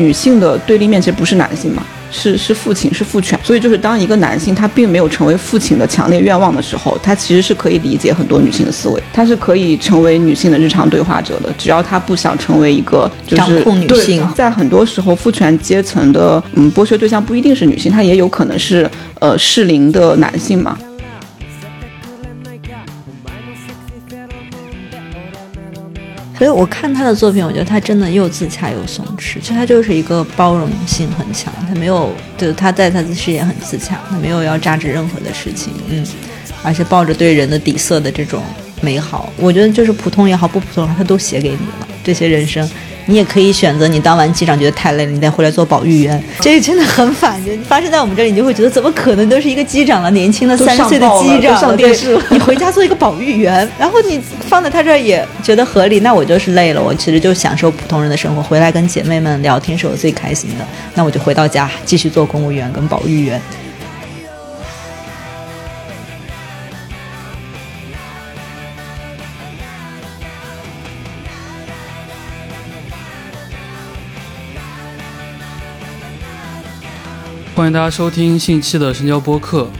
女性的对立面其实不是男性嘛，是是父亲，是父权。所以就是当一个男性他并没有成为父亲的强烈愿望的时候，他其实是可以理解很多女性的思维，他是可以成为女性的日常对话者的。只要他不想成为一个就是掌控女性在很多时候，父权阶层的嗯剥削对象不一定是女性，他也有可能是呃适龄的男性嘛。所以我看他的作品，我觉得他真的又自洽又松弛，其实他就是一个包容性很强，他没有，就是他在他的事业很自洽，他没有要榨汁任何的事情，嗯，而且抱着对人的底色的这种美好，我觉得就是普通也好，不普通也好，他都写给你了，这些人生。你也可以选择，你当完机长觉得太累了，你再回来做保育员，这个真的很反人。发生在我们这里，你就会觉得怎么可能都是一个机长了，年轻的三十岁的机长都上电视了对你回家做一个保育员，然后你放在他这儿也觉得合理，那我就是累了，我其实就享受普通人的生活，回来跟姐妹们聊天是我最开心的，那我就回到家继续做公务员跟保育员。迎大家收听信期的深交播客。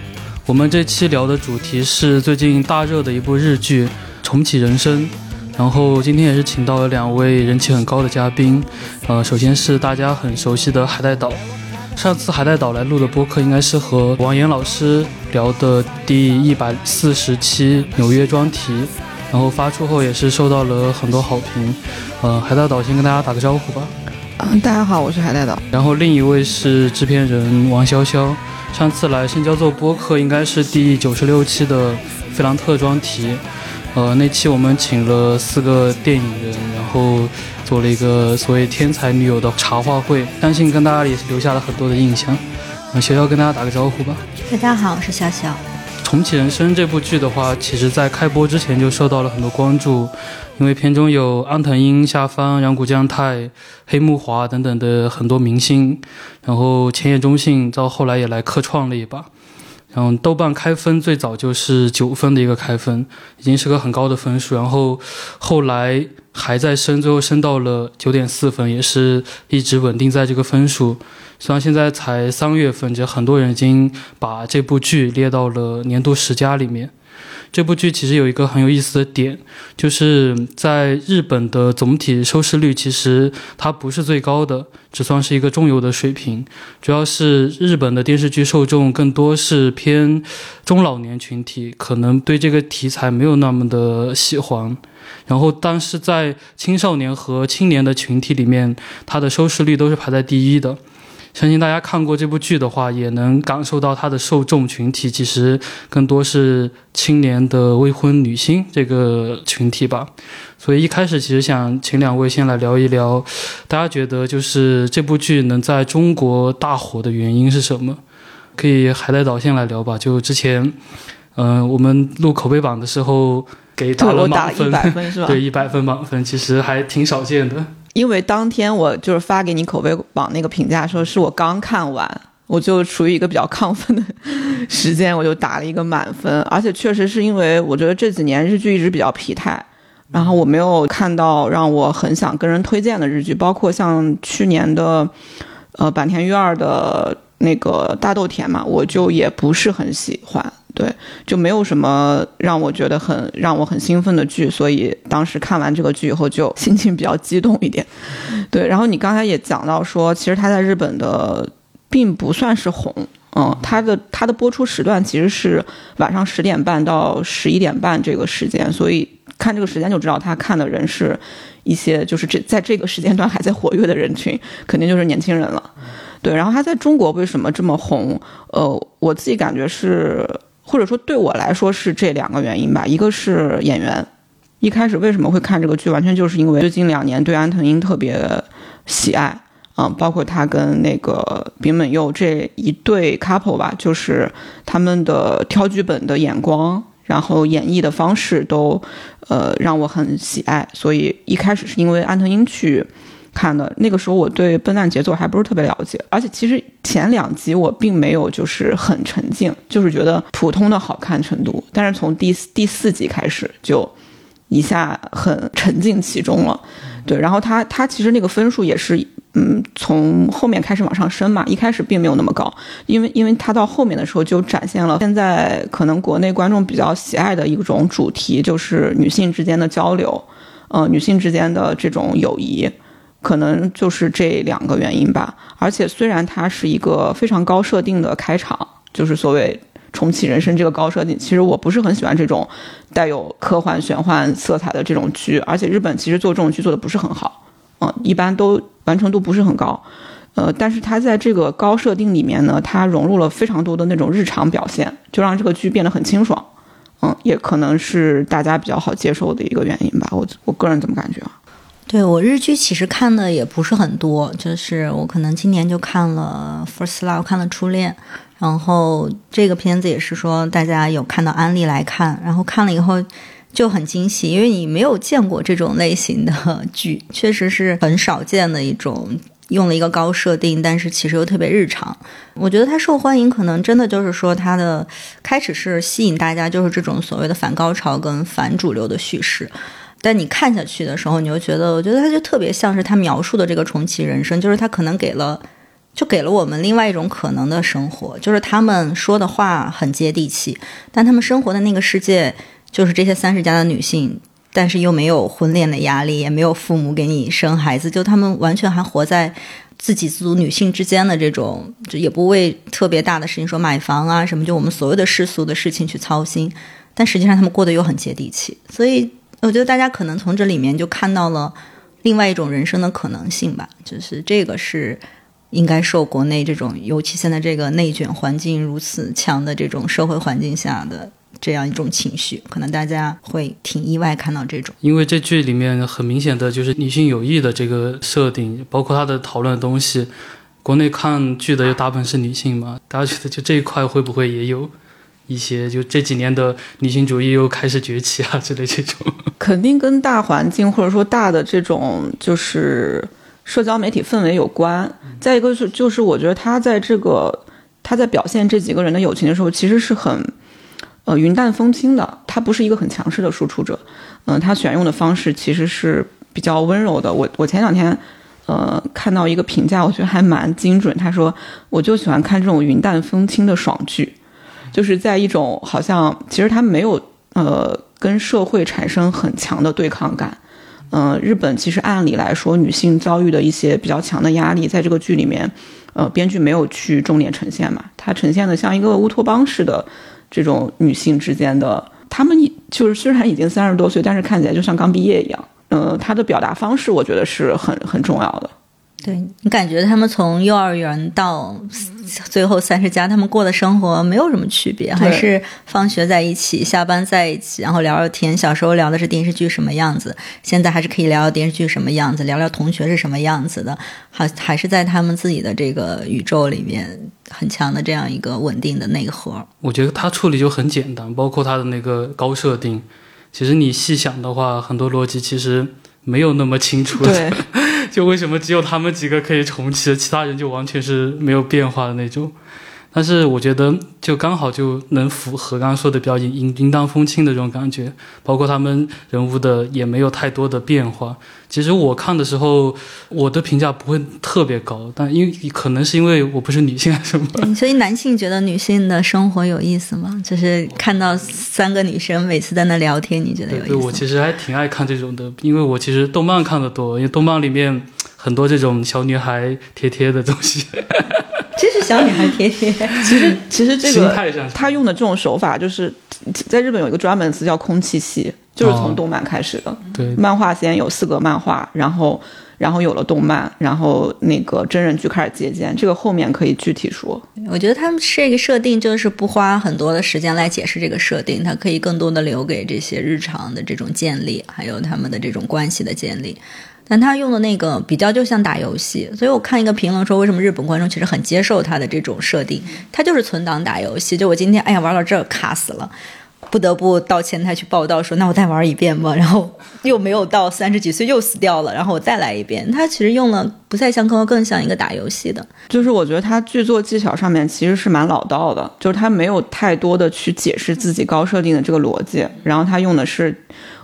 我们这期聊的主题是最近大热的一部日剧《重启人生》，然后今天也是请到了两位人气很高的嘉宾。呃，首先是大家很熟悉的海带岛。上次海带岛来录的播客应该是和王岩老师聊的第一百四十期纽约专题，然后发出后也是受到了很多好评。呃，海带岛先跟大家打个招呼吧。嗯，大家好，我是海带岛。然后另一位是制片人王潇潇，上次来深交做播客应该是第九十六期的费兰特专题，呃，那期我们请了四个电影人，然后做了一个所谓天才女友的茶话会，相信跟大家也是留下了很多的印象。嗯，潇潇跟大家打个招呼吧。大家好，我是潇潇。《重启人生》这部剧的话，其实在开播之前就受到了很多关注，因为片中有安藤樱、夏帆、染谷将太、黑木华等等的很多明星，然后千叶中信到后来也来客串了一把。然后豆瓣开分最早就是九分的一个开分，已经是个很高的分数。然后后来还在升，最后升到了九点四分，也是一直稳定在这个分数。虽然现在才三月份，这很多人已经把这部剧列到了年度十佳里面。这部剧其实有一个很有意思的点，就是在日本的总体收视率其实它不是最高的，只算是一个中游的水平。主要是日本的电视剧受众更多是偏中老年群体，可能对这个题材没有那么的喜欢。然后，但是在青少年和青年的群体里面，它的收视率都是排在第一的。相信大家看过这部剧的话，也能感受到它的受众群体其实更多是青年的未婚女性这个群体吧。所以一开始其实想请两位先来聊一聊，大家觉得就是这部剧能在中国大火的原因是什么？可以海带岛先来聊吧。就之前，嗯、我们录口碑榜的时候给打，了满分？对，一百分满分，其实还挺少见的。因为当天我就是发给你口碑榜那个评价，说是我刚看完，我就处于一个比较亢奋的时间，我就打了一个满分。而且确实是因为我觉得这几年日剧一直比较疲态，然后我没有看到让我很想跟人推荐的日剧，包括像去年的呃坂田裕二的那个大豆田嘛，我就也不是很喜欢。对，就没有什么让我觉得很让我很兴奋的剧，所以当时看完这个剧以后就心情比较激动一点。对，然后你刚才也讲到说，其实他在日本的并不算是红，嗯，他的他的播出时段其实是晚上十点半到十一点半这个时间，所以看这个时间就知道他看的人是一些就是这在这个时间段还在活跃的人群，肯定就是年轻人了。对，然后他在中国为什么这么红？呃，我自己感觉是。或者说对我来说是这两个原因吧，一个是演员，一开始为什么会看这个剧，完全就是因为最近两年对安藤樱特别喜爱，嗯，包括他跟那个丙本佑这一对 couple 吧，就是他们的挑剧本的眼光，然后演绎的方式都，呃，让我很喜爱，所以一开始是因为安藤樱去。看的那个时候，我对笨蛋节奏还不是特别了解，而且其实前两集我并没有就是很沉浸，就是觉得普通的好看程度。但是从第第四集开始就一下很沉浸其中了。对，然后他他其实那个分数也是，嗯，从后面开始往上升嘛，一开始并没有那么高，因为因为他到后面的时候就展现了现在可能国内观众比较喜爱的一种主题，就是女性之间的交流，呃，女性之间的这种友谊，可能就是这两个原因吧。而且虽然它是一个非常高设定的开场，就是所谓。重启人生这个高设定，其实我不是很喜欢这种带有科幻玄幻色彩的这种剧，而且日本其实做这种剧做的不是很好，嗯，一般都完成度不是很高，呃，但是它在这个高设定里面呢，它融入了非常多的那种日常表现，就让这个剧变得很清爽，嗯，也可能是大家比较好接受的一个原因吧，我我个人怎么感觉啊？对我日剧其实看的也不是很多，就是我可能今年就看了《First Love》，看了《初恋》。然后这个片子也是说，大家有看到安利来看，然后看了以后就很惊喜，因为你没有见过这种类型的剧，确实是很少见的一种，用了一个高设定，但是其实又特别日常。我觉得它受欢迎，可能真的就是说它的开始是吸引大家，就是这种所谓的反高潮跟反主流的叙事，但你看下去的时候，你就觉得，我觉得他就特别像是他描述的这个重启人生，就是他可能给了。就给了我们另外一种可能的生活，就是他们说的话很接地气，但他们生活的那个世界就是这些三十加的女性，但是又没有婚恋的压力，也没有父母给你生孩子，就他们完全还活在自给自足女性之间的这种，就也不为特别大的事情说买房啊什么，就我们所谓的世俗的事情去操心，但实际上他们过得又很接地气，所以我觉得大家可能从这里面就看到了另外一种人生的可能性吧，就是这个是。应该受国内这种，尤其现在这个内卷环境如此强的这种社会环境下的这样一种情绪，可能大家会挺意外看到这种。因为这剧里面很明显的就是女性友谊的这个设定，包括它的讨论的东西，国内看剧的又大部分是女性嘛，大家觉得就这一块会不会也有一些，就这几年的女性主义又开始崛起啊之类这种？肯定跟大环境或者说大的这种就是。社交媒体氛围有关，再一个是就是我觉得他在这个他在表现这几个人的友情的时候，其实是很呃云淡风轻的，他不是一个很强势的输出者，嗯，他选用的方式其实是比较温柔的。我我前两天呃看到一个评价，我觉得还蛮精准，他说我就喜欢看这种云淡风轻的爽剧，就是在一种好像其实他没有呃跟社会产生很强的对抗感。嗯，日本其实按理来说，女性遭遇的一些比较强的压力，在这个剧里面，呃，编剧没有去重点呈现嘛，它呈现的像一个乌托邦式的这种女性之间的，她们就是虽然已经三十多岁，但是看起来就像刚毕业一样。嗯，她的表达方式，我觉得是很很重要的。对你感觉他们从幼儿园到最后三十加，他们过的生活没有什么区别，还是放学在一起，下班在一起，然后聊聊天。小时候聊的是电视剧什么样子，现在还是可以聊聊电视剧什么样子，聊聊同学是什么样子的，还还是在他们自己的这个宇宙里面很强的这样一个稳定的内核。我觉得他处理就很简单，包括他的那个高设定，其实你细想的话，很多逻辑其实没有那么清楚。对。就为什么只有他们几个可以重启，其他人就完全是没有变化的那种？但是我觉得就刚好就能符合刚刚说的比较淫淫淫荡风轻的这种感觉，包括他们人物的也没有太多的变化。其实我看的时候，我的评价不会特别高，但因为可能是因为我不是女性还是什么。所以男性觉得女性的生活有意思吗？就是看到三个女生每次在那聊天，你觉得有意思？我其实还挺爱看这种的，因为我其实动漫看的多，因为动漫里面很多这种小女孩贴贴的东西。这是小女孩贴贴。其实，其实这个他用的这种手法，就是在日本有一个专门词叫“空气系”，就是从动漫开始的。对，漫画先有四格漫画，然后，然后有了动漫，然后那个真人剧开始借鉴。这个后面可以具体说。我觉得他们这个设定就是不花很多的时间来解释这个设定，它可以更多的留给这些日常的这种建立，还有他们的这种关系的建立。但他用的那个比较就像打游戏，所以我看一个评论说，为什么日本观众其实很接受他的这种设定？他就是存档打游戏。就我今天哎呀玩到这卡死了，不得不到前台去报道说，那我再玩一遍吧。然后又没有到三十几岁又死掉了，然后我再来一遍。他其实用了不太像更更像一个打游戏的。就是我觉得他剧作技巧上面其实是蛮老道的，就是他没有太多的去解释自己高设定的这个逻辑，然后他用的是。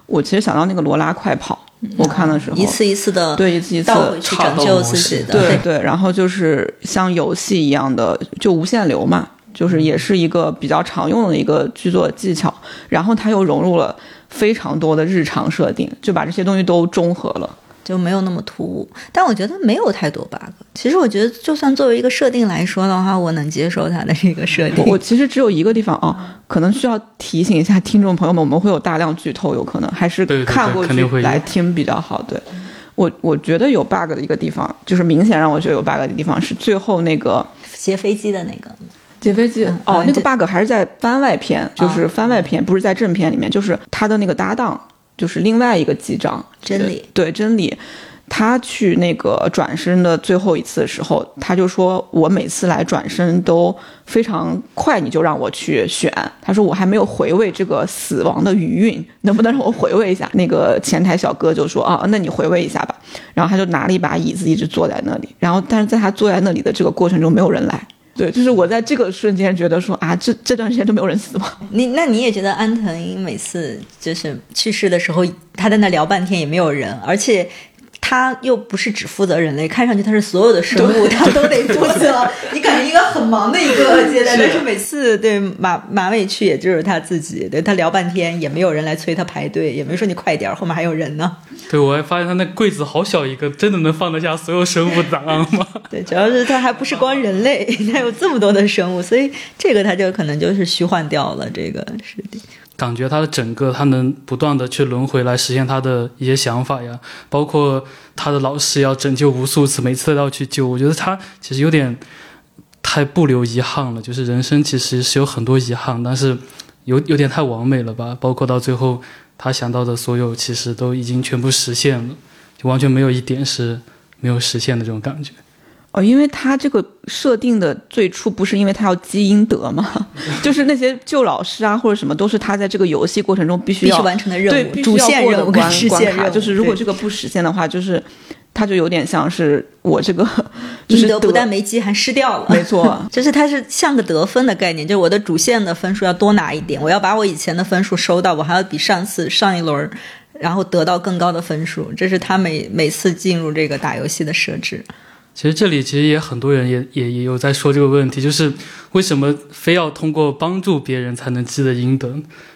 我其实想到那个罗拉快跑，我看的时候一次一次的对一次一次倒回去拯救自己的，对对，然后就是像游戏一样的，就无限流嘛，就是也是一个比较常用的一个剧作技巧，然后它又融入了非常多的日常设定，就把这些东西都中和了。就没有那么突兀，但我觉得没有太多 bug。其实我觉得，就算作为一个设定来说的话，我能接受它的这个设定。我其实只有一个地方啊，可能需要提醒一下听众朋友们，我们会有大量剧透，有可能还是看过去来听比较好。对我，我觉得有 bug 的一个地方，就是明显让我觉得有 bug 的地方是最后那个劫飞机的那个劫飞机哦，那个 bug 还是在番外篇，就是番外篇，不是在正片里面，就是他的那个搭档。就是另外一个机长真理，对真理，他去那个转身的最后一次的时候，他就说：“我每次来转身都非常快，你就让我去选。”他说：“我还没有回味这个死亡的余韵，能不能让我回味一下？”那个前台小哥就说：“啊，那你回味一下吧。”然后他就拿了一把椅子，一直坐在那里。然后，但是在他坐在那里的这个过程中，没有人来。对，就是我在这个瞬间觉得说啊，这这段时间都没有人死吗？你那你也觉得安藤英每次就是去世的时候，他在那聊半天也没有人，而且。他又不是只负责人类，看上去他是所有的生物，他都得负责。你感觉一个很忙的一个接待，但是每次对马马尾去，也就是他自己，对他聊半天也没有人来催他排队，也没说你快点，后面还有人呢。对，我还发现他那柜子好小一个，真的能放得下所有生物档案吗？对，主要是他还不是光人类，他有这么多的生物，所以这个他就可能就是虚幻掉了这个实力。感觉他的整个，他能不断的去轮回来实现他的一些想法呀，包括他的老师要拯救无数次，每次都要去救。我觉得他其实有点太不留遗憾了，就是人生其实是有很多遗憾，但是有有点太完美了吧？包括到最后他想到的所有，其实都已经全部实现了，就完全没有一点是没有实现的这种感觉。哦，因为他这个设定的最初不是因为他要积阴德吗？就是那些旧老师啊或者什么，都是他在这个游戏过程中必须要完成的任务，对，主线任务关关卡。就是如果这个不实现的话，就是他就有点像是我这个阴德不但没积，还失掉了。没错，就是它是像个得分的概念，就是我的主线的分数要多拿一点，我要把我以前的分数收到，我还要比上次上一轮然后得到更高的分数。这是他每每次进入这个打游戏的设置。其实这里其实也很多人也也也有在说这个问题，就是为什么非要通过帮助别人才能积的阴德？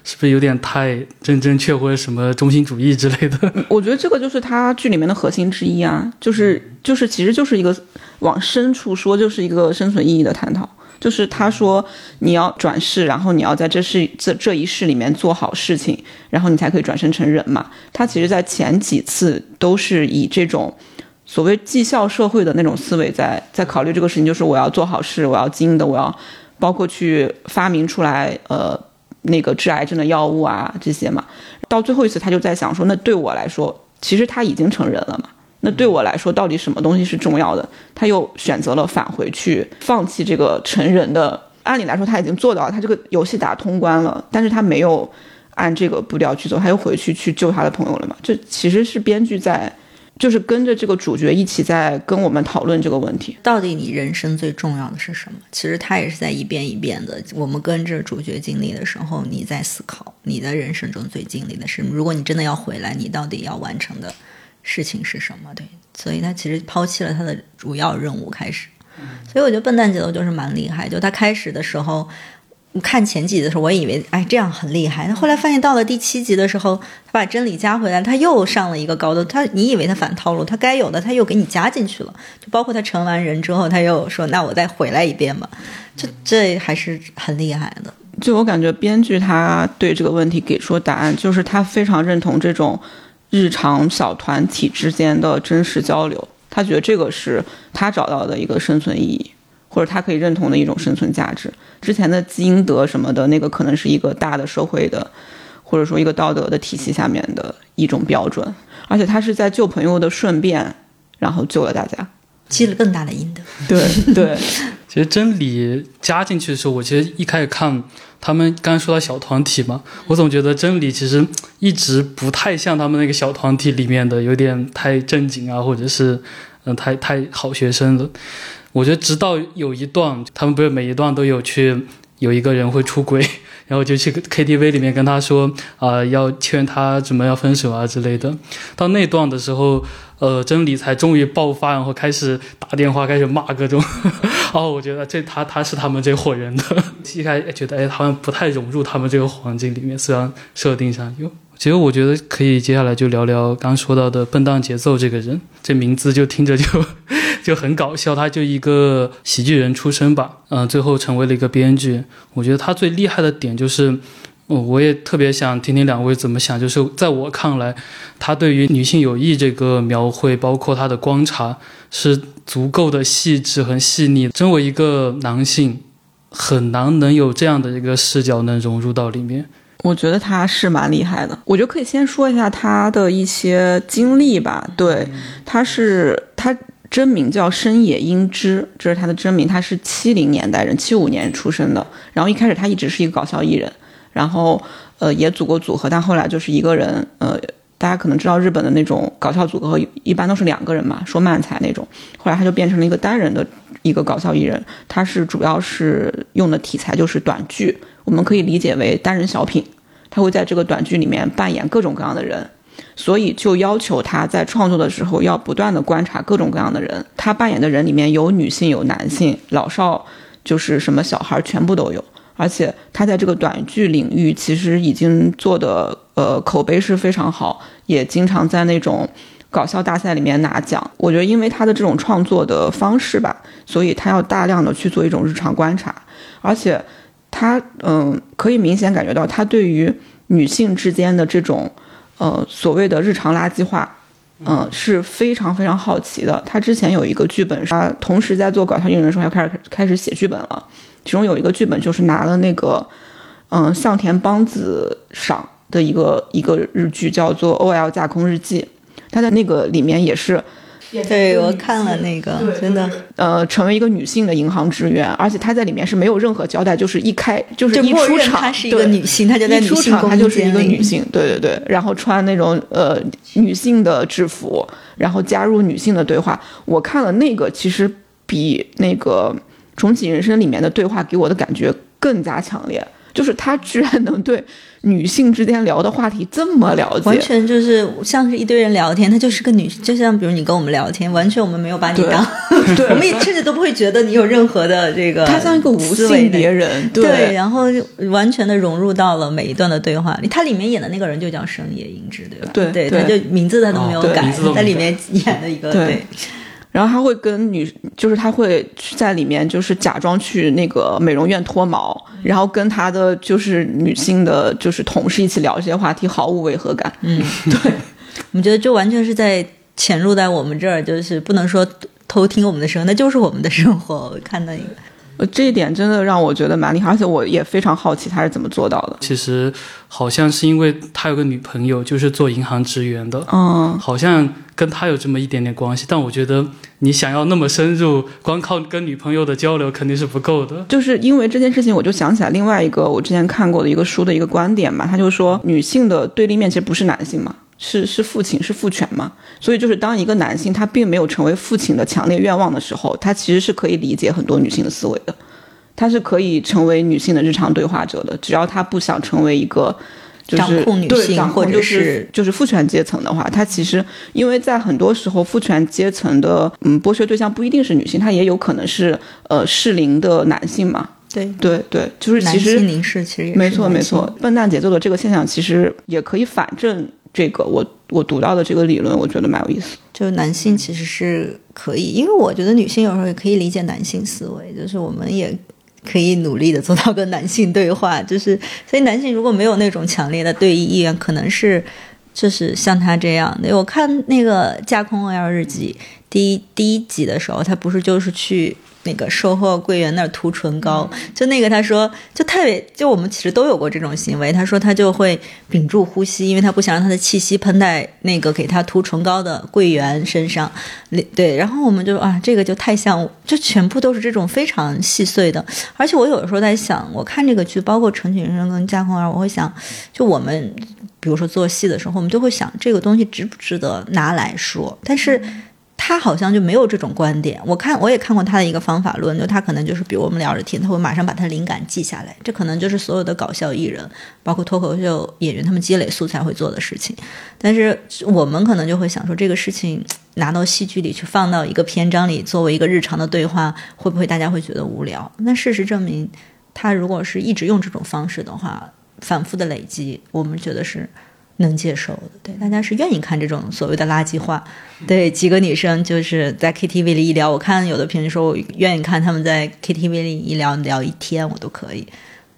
是不是有点太真真确或者什么中心主义之类的？我觉得这个就是他剧里面的核心之一啊，就是就是其实就是一个往深处说，就是一个生存意义的探讨。就是他说你要转世，然后你要在这世这这一世里面做好事情，然后你才可以转生成人嘛。他其实在前几次都是以这种。所谓绩效社会的那种思维，在在考虑这个事情，就是我要做好事，我要经营的，我要包括去发明出来，呃，那个治癌症的药物啊这些嘛。到最后一次，他就在想说，那对我来说，其实他已经成人了嘛。那对我来说，到底什么东西是重要的？他又选择了返回去，放弃这个成人的。按理来说，他已经做到了，他这个游戏打通关了，但是他没有按这个步调去走，他又回去去救他的朋友了嘛。这其实是编剧在。就是跟着这个主角一起在跟我们讨论这个问题，到底你人生最重要的是什么？其实他也是在一遍一遍的，我们跟着主角经历的时候，你在思考你的人生中最经历的是，如果你真的要回来，你到底要完成的事情是什么？对，所以他其实抛弃了他的主要任务开始，所以我觉得笨蛋节奏就是蛮厉害，就他开始的时候。看前几集的时候，我以为哎这样很厉害。那后来发现到了第七集的时候，他把真理加回来，他又上了一个高度。他你以为他反套路，他该有的他又给你加进去了。就包括他成完人之后，他又说那我再回来一遍吧。这这还是很厉害的。就我感觉，编剧他对这个问题给出答案，就是他非常认同这种日常小团体之间的真实交流。他觉得这个是他找到的一个生存意义。或者他可以认同的一种生存价值，之前的积因德什么的那个可能是一个大的社会的，或者说一个道德的体系下面的一种标准，而且他是在救朋友的顺便，然后救了大家，积了更大的阴德。对对，其实真理加进去的时候，我其实一开始看他们刚刚说到小团体嘛，我总觉得真理其实一直不太像他们那个小团体里面的，有点太正经啊，或者是嗯太太好学生了。我觉得直到有一段，他们不是每一段都有去有一个人会出轨，然后就去 KTV 里面跟他说啊、要劝他怎么要分手啊之类的。到那段的时候，呃，真理才终于爆发，然后开始打电话，开始骂各种。哦，我觉得这他他是他们这伙人的，一开始觉得哎，好像不太融入他们这个环境里面，虽然设定上有。其实我觉得可以接下来就聊聊刚说到的笨蛋节奏这个人，这名字就听着就就很搞笑，他就一个喜剧人出身吧，嗯、最后成为了一个编剧。我觉得他最厉害的点就是，哦我也特别想听听两位怎么想。就是在我看来，他对于女性友谊这个描绘，包括他的观察，是足够的细致和细腻。身为一个男性，很难能有这样的一个视角能融入到里面。我觉得他是蛮厉害的。我觉得可以先说一下他的一些经历吧。对，他是他真名叫深野英之，这是他的真名。他是七零年代人，七五年出生的。然后一开始他一直是一个搞笑艺人，然后呃也组过组合，但后来就是一个人。呃，大家可能知道日本的那种搞笑组合一般都是两个人嘛，说漫才那种。后来他就变成了一个单人的一个搞笑艺人，他是主要是用的题材就是短剧。我们可以理解为单人小品，他会在这个短剧里面扮演各种各样的人，所以就要求他在创作的时候要不断的观察各种各样的人。他扮演的人里面有女性、有男性、老少，就是什么小孩全部都有。而且他在这个短剧领域其实已经做的呃口碑是非常好，也经常在那种搞笑大赛里面拿奖。我觉得因为他的这种创作的方式吧，所以他要大量的去做一种日常观察，而且。他嗯，可以明显感觉到他对于女性之间的这种呃所谓的日常垃圾话，嗯、是非常非常好奇的。他之前有一个剧本，他同时在做搞笑艺人的时候，还开始开始写剧本了。其中有一个剧本就是拿了那个嗯向田邦子赏的一个一个日剧，叫做《OL 架空日记》。他在那个里面也是对我看了那个，真的呃，成为一个女性的银行职员，而且她在里面是没有任何交代，就是一开就是一出场，她是一个对女性，她就在一出女性场她就是一个女性，对对对，然后穿那种呃女性的制服，然后加入女性的对话。我看了那个，其实比那个《重启人生》里面的对话给我的感觉更加强烈，就是他居然能对女性之间聊的话题这么了解。完，全就是像是一堆人聊天，他就是个女，就像比如你跟我们聊天，完全我们没有把你当，对。我们也甚至都不会觉得你有任何的这个，他像一个无性别。人，对，然后就完全的融入到了每一段的对话里。他里面演的那个人就叫深野英之，对吧？对，对对。他就名字他都没有改，在里面演的一个对。对然后他会跟女，就是他会去在里面，就是假装去那个美容院脱毛，然后跟他的就是女性的，就是同事一起聊这些话题，毫无违和感。嗯，对，我们觉得这完全是在潜入在我们这儿，就是不能说偷听我们的声音，那就是我们的生活。我看到一个，呃，这一点真的让我觉得蛮厉害，而且我也非常好奇他是怎么做到的。其实好像是因为他有个女朋友，就是做银行职员的，嗯，好像跟他有这么一点点关系。但我觉得你想要那么深入，光靠跟女朋友的交流肯定是不够的。就是因为这件事情，我就想起来另外一个我之前看过的一个书的一个观点嘛，他就说女性的对立面其实不是男性嘛，是是父亲，是父权嘛。所以就是当一个男性他并没有成为父亲的强烈愿望的时候，他其实是可以理解很多女性的思维的，他是可以成为女性的日常对话者的，只要他不想成为一个。就是掌控女对性或者掌控就是是就是父权阶层的话，他其实因为在很多时候，父权阶层的嗯剥削对象不一定是女性，他也有可能是呃适龄的男性嘛。对，对对，就是其实性凝视其实也是没错没错，笨蛋节奏的这个现象其实也可以反证这个我我读到的这个理论，我觉得蛮有意思。就男性其实是可以，因为我觉得女性有时候也可以理解男性思维，就是我们也可以努力的做到跟男性对话，就是所以男性如果没有那种强烈的对立意愿，可能是就是像他这样的。我看那个《架空 OL 日记》第一第一集的时候，他不是就是去。那个售后柜员那儿涂唇膏，就那个他说，就特别，就我们其实都有过这种行为。他说他就会屏住呼吸，因为他不想让他的气息喷在那个给他涂唇膏的柜员身上。对，然后我们就啊，这个就太像，就全部都是这种非常细碎的。而且我有的时候在想，我看这个剧，包括《陈景生》跟《架空儿》，我会想，就我们比如说做戏的时候，我们就会想这个东西值不值得拿来说，但是。他好像就没有这种观点。我看我也看过他的一个方法论，就他可能就是比如我们聊着天，他会马上把他灵感记下来。这可能就是所有的搞笑艺人，包括脱口秀演员，他们积累素材会做的事情。但是我们可能就会想说，这个事情拿到戏剧里去，放到一个篇章里，作为一个日常的对话，会不会大家会觉得无聊？那事实证明，他如果是一直用这种方式的话，反复的累积，我们觉得是。能接受的，对，大家是愿意看这种所谓的垃圾话，对，几个女生就是在 KTV 里一聊，我看有的评论说，我愿意看他们在 KTV 里一聊聊一天，我都可以，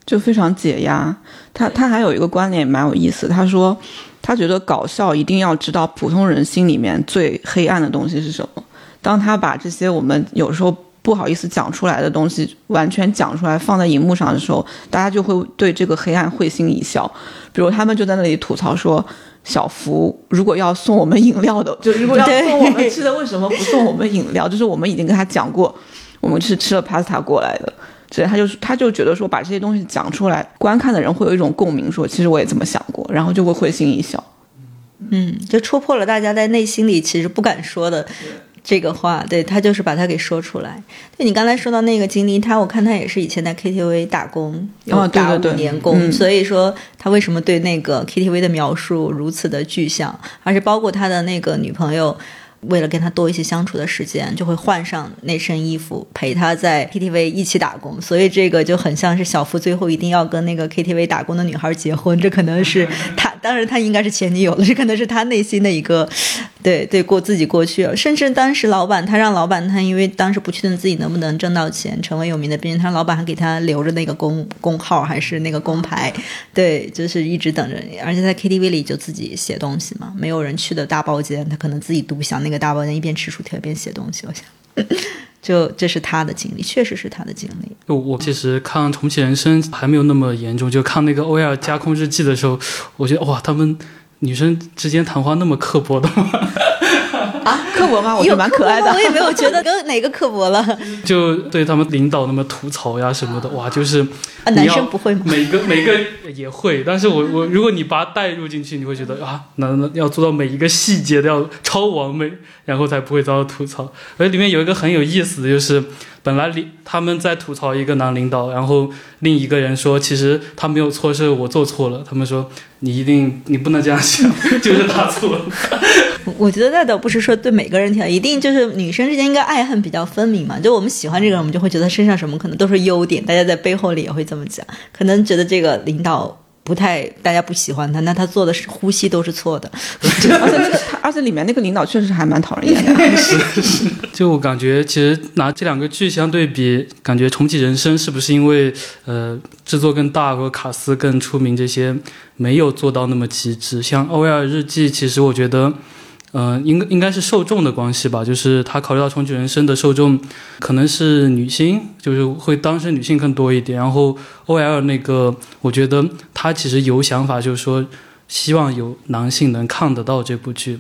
就非常解压。他他还有一个观点蛮有意思，他说他觉得搞笑一定要知道普通人心里面最黑暗的东西是什么，当他把这些我们有时候。不好意思讲出来的东西，完全讲出来放在荧幕上的时候，大家就会对这个黑暗会心一笑。比如他们就在那里吐槽说：“小福如果要送我们饮料的，就如果要送我们吃的，为什么不送我们饮料？就是我们已经跟他讲过，我们是吃了 pasta 过来的。所以他就他就觉得说，把这些东西讲出来，观看的人会有一种共鸣，说其实我也这么想过，然后就会会心一笑。嗯，就戳破了大家在内心里其实不敢说的。这个话，对他就是把他给说出来。对你刚才说到那个经历，他我看他也是以前在 KTV 打工，有打五年工，所以说他为什么对那个 KTV 的描述如此的具象，而且包括他的那个女朋友。为了跟他多一些相处的时间，就会换上那身衣服陪他在 KTV 一起打工，所以这个就很像是小福最后一定要跟那个 KTV 打工的女孩结婚，这可能是 他，当然他应该是前女友了，这可能是他内心的一个，对对过自己过去，甚至当时老板他让老板他因为当时不确定自己能不能挣到钱成为有名的编剧，他老板还给他留着那个工工号还是那个工牌，对，就是一直等着，而且在 KTV 里就自己写东西嘛，没有人去的大包间，他可能自己独享那。个个大包间一边吃薯条一边写东西，我想，就这是他的经历，确实是他的经历。我我其实看《重启人生》还没有那么严重，就看那个欧亚加空日记的时候，我觉得哇，他们女生之间谈话那么刻薄的吗？啊，刻薄吗？我觉得蛮可爱的。我也没有觉得跟哪个刻薄了。就对他们领导那么吐槽呀什么的，哇，就是啊，男生不会吗？每个每个也会，但是我我如果你把它带入进去，你会觉得啊，那那要做到每一个细节都要超完美，然后才不会遭到吐槽。而里面有一个很有意思的就是。本来领他们在吐槽一个男领导，然后另一个人说，其实他没有错，是我做错了。他们说你一定你不能这样想，就是他错了。我觉得那倒不是说对每个人挑，一定就是女生之间应该爱恨比较分明嘛。就我们喜欢这个人，我们就会觉得身上什么可能都是优点，大家在背后里也会这么讲，可能觉得这个领导。不太，大家不喜欢他，那他做的是呼吸都是错的，而且他，而且里面那个领导确实还蛮讨人厌的。是是，就我感觉，其实拿这两个剧相对比，感觉重启人生是不是因为呃制作更大和卡斯更出名，这些没有做到那么极致。像欧亚日记，其实我觉得。嗯，应该应该是受众的关系吧，就是他考虑到重启人生的受众可能是女性，就是会当时女性更多一点。然后 O L 那个，我觉得他其实有想法，就是说希望有男性能看得到这部剧，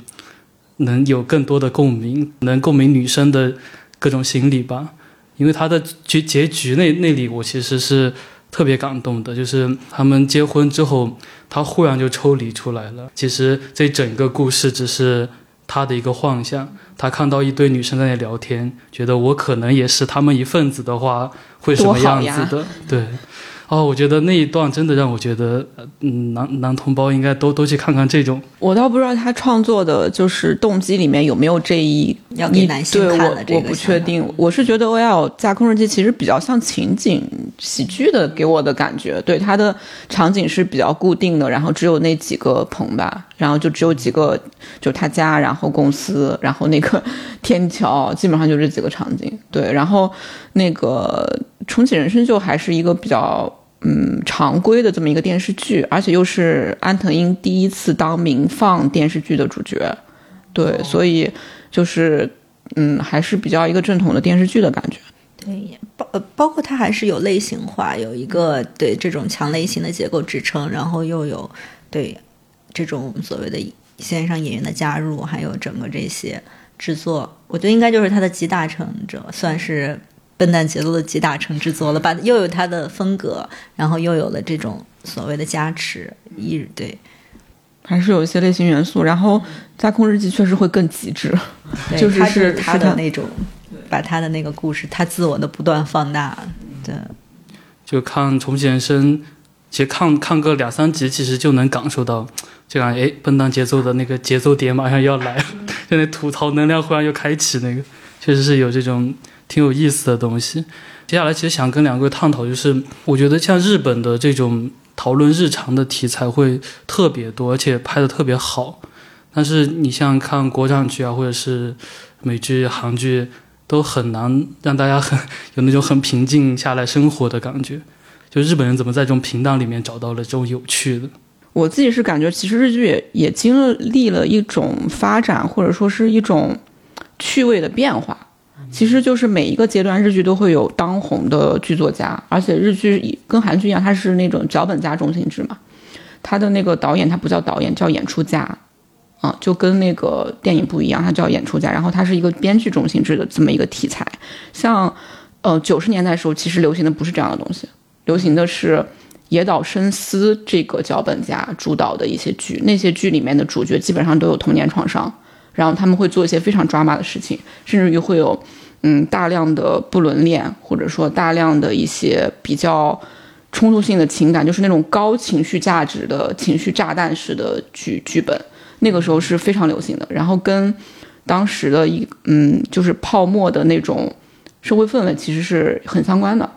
能有更多的共鸣，能共鸣女生的各种心理吧。因为他的结结局那那里，我其实是特别感动的，就是他们结婚之后，他忽然就抽离出来了。其实这整个故事只是。他的一个幻象，他看到一堆女生在那聊天，觉得我可能也是他们一份子的话，会什么样子的？对。哦，我觉得那一段真的让我觉得，嗯，男男同胞应该都都去看看这种。我倒不知道他创作的就是动机里面有没有这一要给男性看的这个。我不确定，我是觉得 O L 架空日记其实比较像情景喜剧的，给我的感觉。对它的场景是比较固定的，然后只有那几个棚吧，然后就只有几个，就他家，然后公司，然后那个天桥，基本上就这几个场景。对，然后那个重启人生就还是一个比较。嗯，常规的这么一个电视剧，而且又是安藤英第一次当民放电视剧的主角，对，所以就是嗯，还是比较一个正统的电视剧的感觉。对，包呃包括它还是有类型化，有一个对这种强类型的结构支撑，然后又有对这种所谓的线上演员的加入，还有整个这些制作，我觉得应该就是他的集大成者，算是。笨蛋节奏的集大成制作了，把又有他的风格，然后又有了这种所谓的加持，一对，还是有一些类型元素。然后《架空日记》确实会更极致，就是他的那种，把他的那个故事，他自我的不断放大。对，就看重启人生，其实看看个两三集，其实就能感受到，就感觉哎，笨蛋节奏的那个节奏点马上要来了，就那吐槽能量忽然又开启，那个确实是有这种挺有意思的东西。接下来其实想跟两位探讨，就是我觉得像日本的这种讨论日常的题材会特别多，而且拍的特别好。但是你像看国产剧啊，或者是美剧、韩剧，都很难让大家很有那种很平静下来生活的感觉。就日本人怎么在这种平淡里面找到了这种有趣的？我自己是感觉，其实日剧也也经历了一种发展，或者说是一种趣味的变化。其实就是每一个阶段，日剧都会有当红的剧作家，而且日剧跟韩剧一样，它是那种脚本家中心制嘛。他的那个导演他不叫导演，叫演出家，啊，就跟那个电影不一样，他叫演出家。然后他是一个编剧中心制的这么一个题材。像呃九十年代的时候，其实流行的不是这样的东西，流行的是野岛伸司这个脚本家主导的一些剧，那些剧里面的主角基本上都有童年创伤，然后他们会做一些非常抓马的事情，甚至于会有嗯大量的不伦恋，或者说大量的一些比较冲突性的情感，就是那种高情绪价值的情绪炸弹式的剧剧本，那个时候是非常流行的。然后跟当时的一嗯就是泡沫的那种社会氛围其实是很相关的。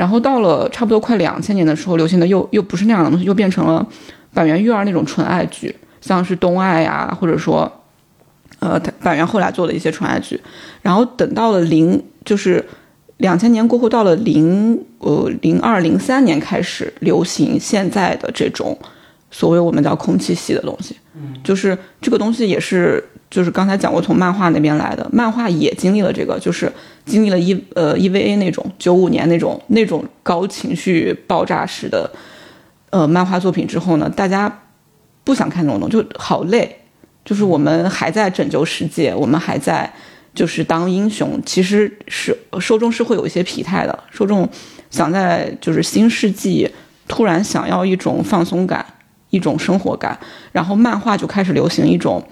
然后到了差不多快两千年的时候，流行的又又不是那样的东西，又变成了板垣育儿那种纯爱剧，像是东爱呀，或者说，呃，板垣后来做的一些纯爱剧。然后等到了零，就是两千年过后，到了零呃零二零三年开始流行现在的这种所谓我们叫空气系的东西，就是这个东西也是。就是刚才讲过，从漫画那边来的，漫画也经历了这个，就是经历了 E 呃 EVA 那种九五年那种那种高情绪爆炸式的呃漫画作品之后呢，大家不想看这种东西，就好累。就是我们还在拯救世界，我们还在就是当英雄，其实是受众是会有一些疲态的，受众想在就是新世纪突然想要一种放松感，一种生活感，然后漫画就开始流行一种。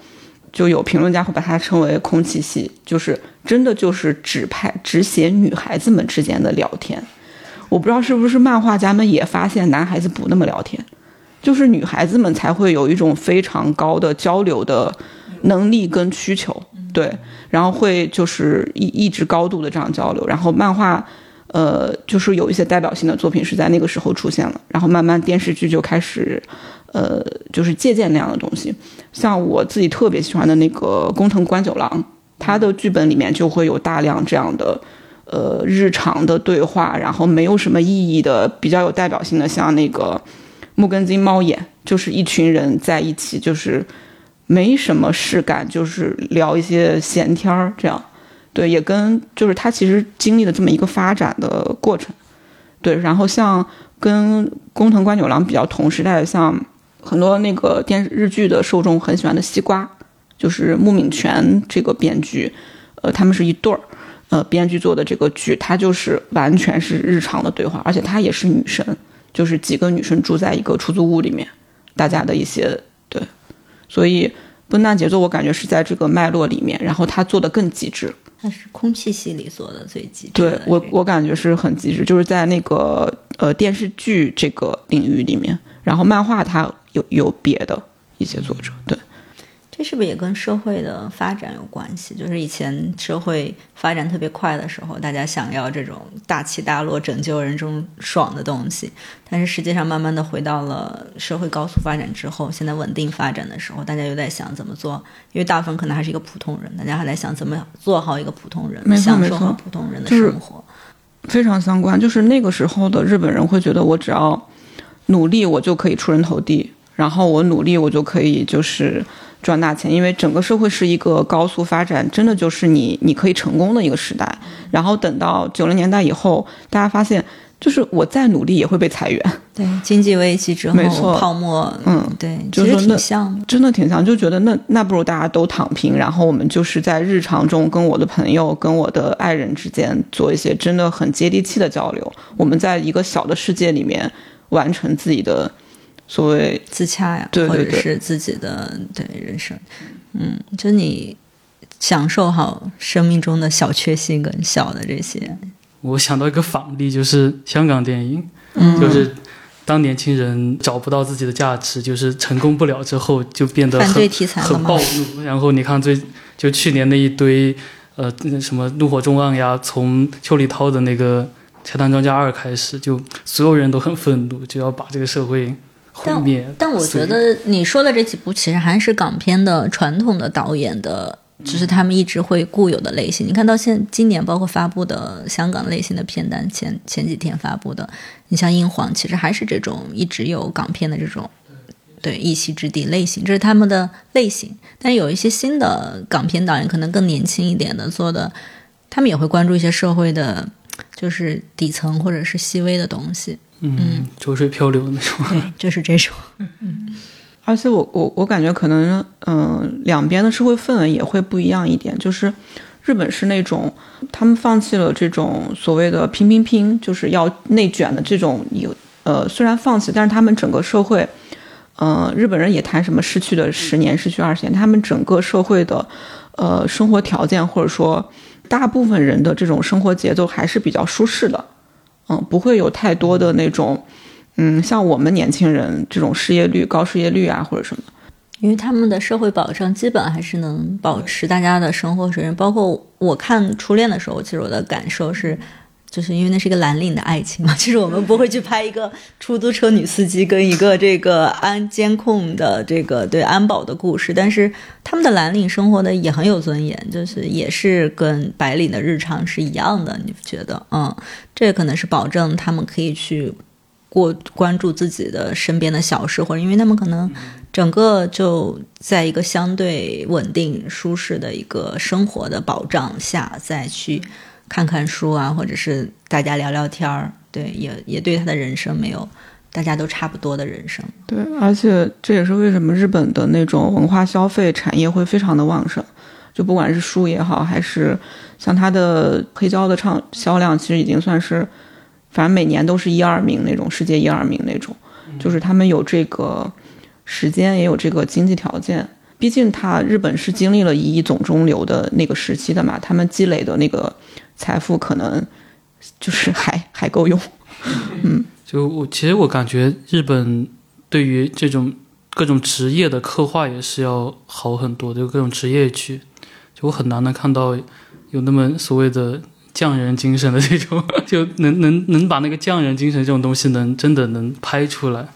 就有评论家会把它称为“空气系”，就是真的就是只拍只写女孩子们之间的聊天。我不知道是不是漫画家们也发现男孩子不那么聊天，就是女孩子们才会有一种非常高的交流的能力跟需求，对，然后会就是一一直高度的这样交流。然后漫画，呃，就是有一些代表性的作品是在那个时候出现了，然后慢慢电视剧就开始。呃，就是借鉴那样的东西，像我自己特别喜欢的那个工藤官九郎，他的剧本里面就会有大量这样的，呃，日常的对话，然后没有什么意义的，比较有代表性的，像那个木根津猫眼，就是一群人在一起，就是没什么事干，就是聊一些闲天儿，这样，对，也跟就是他其实经历了这么一个发展的过程，对，然后像跟工藤官九郎比较同时代的，像。很多那个电视日剧的受众很喜欢的西瓜，就是木敏全这个编剧，呃，他们是一对儿，呃，编剧做的这个剧，它就是完全是日常的对话，而且她也是女生，就是几个女生住在一个出租屋里面，大家的一些对，所以笨蛋节奏我感觉是在这个脉络里面，然后他做的更极致，它是空气系里做的最极致，对我我感觉是很极致，就是在那个呃电视剧这个领域里面，然后漫画它。有有别的一些作者，对，这是不是也跟社会的发展有关系？就是以前社会发展特别快的时候，大家想要这种大起大落、拯救人中爽的东西，但是实际上慢慢的回到了社会高速发展之后，现在稳定发展的时候，大家又在想怎么做？因为大部分可能还是一个普通人，大家还在想怎么做好一个普通人，享受好普通人的生活，非常相关。就是那个时候的日本人会觉得，我只要努力，我就可以出人头地。然后我努力，我就可以就是赚大钱，因为整个社会是一个高速发展，真的就是你你可以成功的一个时代。然后等到九零年代以后，大家发现，就是我再努力也会被裁员。对，经济危机之后，没错，泡沫，嗯，对，就是挺像，真的挺像，就觉得那那不如大家都躺平，然后我们就是在日常中跟我的朋友、跟我的爱人之间做一些真的很接地气的交流。我们在一个小的世界里面完成自己的。所谓自洽呀，对对对或者是自己的对人生，嗯，就你享受好生命中的小确幸跟小的这些，我想到一个反例，就是香港电影，嗯就是当年轻人找不到自己的价值，就是成功不了之后，就变得很题材很暴？怒。然后你看最就去年那一堆呃那什么怒火中案呀，从邱礼涛的那个《拆弹专家二》开始，就所有人都很愤怒，就要把这个社会毁灭。但我觉得你说的这几部其实还是港片的传统的导演的，就是他们一直会固有的类型。你看到现今年包括发布的香港类型的片单，前前几天发布的，你像《英皇》，其实还是这种一直有港片的这种。对一席之地类型，这是他们的类型。但是有一些新的港片导演，可能更年轻一点的做的，他们也会关注一些社会的，就是底层或者是细微的东西。嗯，浊水漂流那种。对，就是这种。嗯而且我我我感觉可能，嗯、两边的社会氛围也会不一样一点。就是日本是那种他们放弃了这种所谓的拼拼拼，就是要内卷的这种有呃，虽然放弃，但是他们整个社会，呃，日本人也谈什么失去的十年、失去二十年，他们整个社会的呃生活条件或者说大部分人的这种生活节奏还是比较舒适的，嗯，不会有太多的那种。嗯，像我们年轻人这种失业率、高失业率啊，或者什么，因为他们的社会保障基本还是能保持大家的生活水平。包括我看《初恋》的时候，其实我的感受是，就是因为那是一个蓝领的爱情嘛。其 实我们不会去拍一个出租车女司机跟一个这个安监控的这个对安保的故事，但是他们的蓝领生活的也很有尊严，就是也是跟白领的日常是一样的。你觉得？嗯，这可能是保证他们可以去。过关注自己的身边的小事，或者因为他们可能整个就在一个相对稳定、舒适的一个生活的保障下，再去看看书啊，或者是大家聊聊天儿，对，也也对他的人生没有大家都差不多的人生。对，而且这也是为什么日本的那种文化消费产业会非常的旺盛，就不管是书也好，还是像它的黑胶的畅销量，其实已经算是。反正每年都是一二名那种，世界一二名那种，就是他们有这个时间，也有这个经济条件。毕竟他日本是经历了一亿总中流的那个时期的嘛，他们积累的那个财富可能就是还还够用。嗯，就我其实我感觉日本对于这种各种职业的刻画也是要好很多的，就各种职业剧，就我很难能看到有那么所谓的。匠人精神的这种，就能能能把那个匠人精神这种东西能真的能拍出来，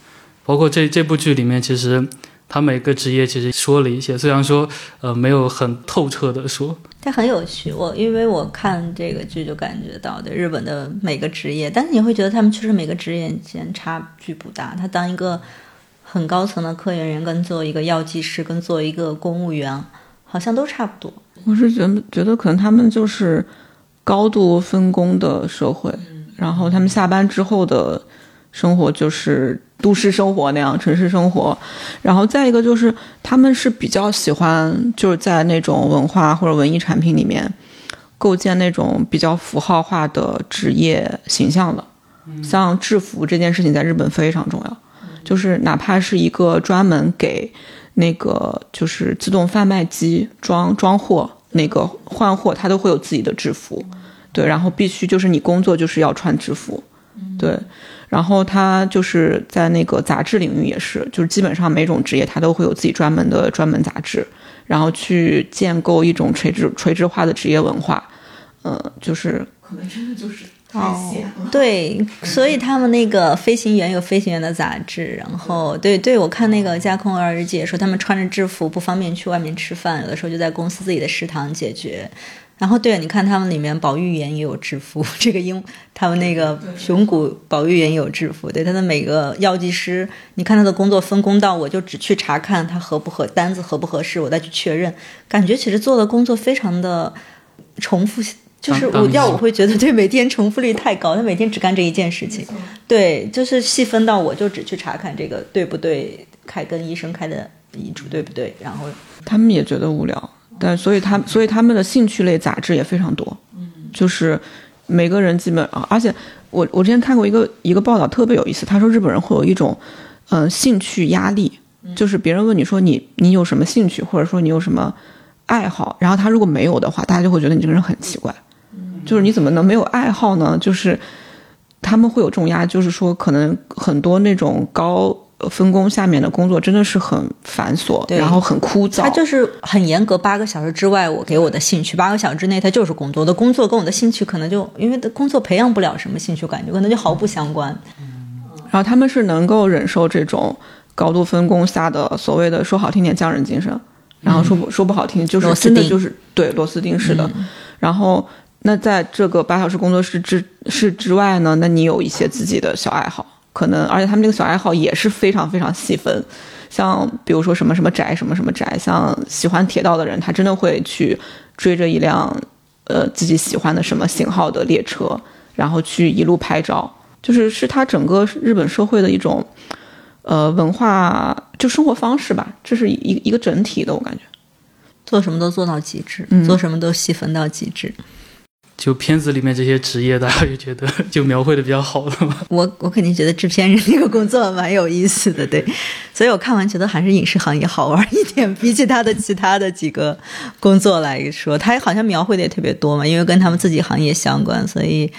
包括这这部剧里面，其实他每个职业其实说了一些，虽然说呃没有很透彻的说，但很有趣。我因为我看这个剧就感觉到，对日本的每个职业，但是你会觉得他们确实每个职业间差距不大。他当一个很高层的科研人员，跟做一个药剂师，跟做一个公务员，好像都差不多。我是觉得觉得可能他们就是。高度分工的社会，然后他们下班之后的生活就是都市生活那样，城市生活。然后再一个就是他们是比较喜欢就是在那种文化或者文艺产品里面构建那种比较符号化的职业形象的。像制服这件事情在日本非常重要，就是哪怕是一个专门给那个就是自动贩卖机装装货。那个换货，他都会有自己的制服，对，然后必须就是你工作就是要穿制服，对，然后他就是在那个杂志领域也是，就是基本上每种职业他都会有自己专门的专门杂志，然后去建构一种垂直垂直化的职业文化，嗯，就是可能真的就是哦，对，所以他们那个飞行员有飞行员的杂志，然后对对，我看那个架空儿日记也说，他们穿着制服不方便去外面吃饭，有的时候就在公司自己的食堂解决。然后对，你看他们里面保育员也有制服，这个英他们那个熊谷保育员也有制服，对他的每个药剂师，你看他的工作分工到，我就只去查看他合不合单子合不合适，我再去确认，感觉其实做的工作非常的重复。就是我要我会觉得对每天重复率太高，他每天只干这一件事情，对，就是细分到我就只去查看这个对不对，开跟医生开的医嘱对不对，然后他们也觉得无聊，但所以他所以他们的兴趣类杂志也非常多，嗯，就是每个人基本啊，而且我我之前看过一个一个报道特别有意思，他说日本人会有一种嗯、兴趣压力，就是别人问你说你你有什么兴趣，或者说你有什么爱好，然后他如果没有的话，大家就会觉得你这个人很奇怪，就是你怎么能没有爱好呢？就是他们会有这种压，就是说可能很多那种高分工下面的工作真的是很繁琐，然后很枯燥，他就是很严格，八个小时之外我给我的兴趣，八个小时之内他就是工作。我的工作跟我的兴趣可能就因为工作培养不了什么兴趣感觉，可能就毫不相关。然后他们是能够忍受这种高度分工下的所谓的说好听点匠人精神，然后说不、说不好听就是真的就是对螺丝钉式的。然后那在这个八小时工作室之室之外呢，那你有一些自己的小爱好，可能而且他们这个小爱好也是非常非常细分。像比如说什么什么宅什么什么宅，像喜欢铁道的人，他真的会去追着一辆呃自己喜欢的什么型号的列车，然后去一路拍照，就是是他整个日本社会的一种呃文化就生活方式吧，这是一一个整体的，我感觉。做什么都做到极致，嗯做什么都细分到极致。就片子里面这些职业，大家就觉得 就描绘的比较好了嘛。我我肯定觉得制片人那个工作蛮有意思的，对，所以我看完觉得还是影视行业好玩一点，比起他的其他的几个工作来说，他好像描绘的也特别多嘛，因为跟他们自己行业相关，所以。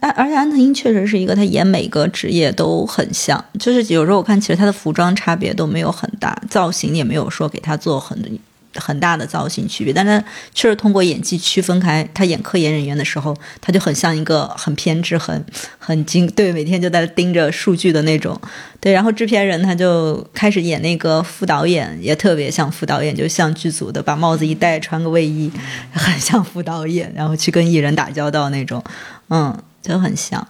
而而且安藤英确实是一个，他演每个职业都很像，就是有时候我看，其实他的服装差别都没有很大，造型也没有说给他做很很大的造型区别，但他确实通过演技区分开。他演科研人员的时候，他就很像一个很偏执、很很精对，每天就在盯着数据的那种。对，然后制片人他就开始演那个副导演，也特别像副导演，就像剧组的，把帽子一戴，穿个卫衣，很像副导演，然后去跟艺人打交道那种，嗯，就很像。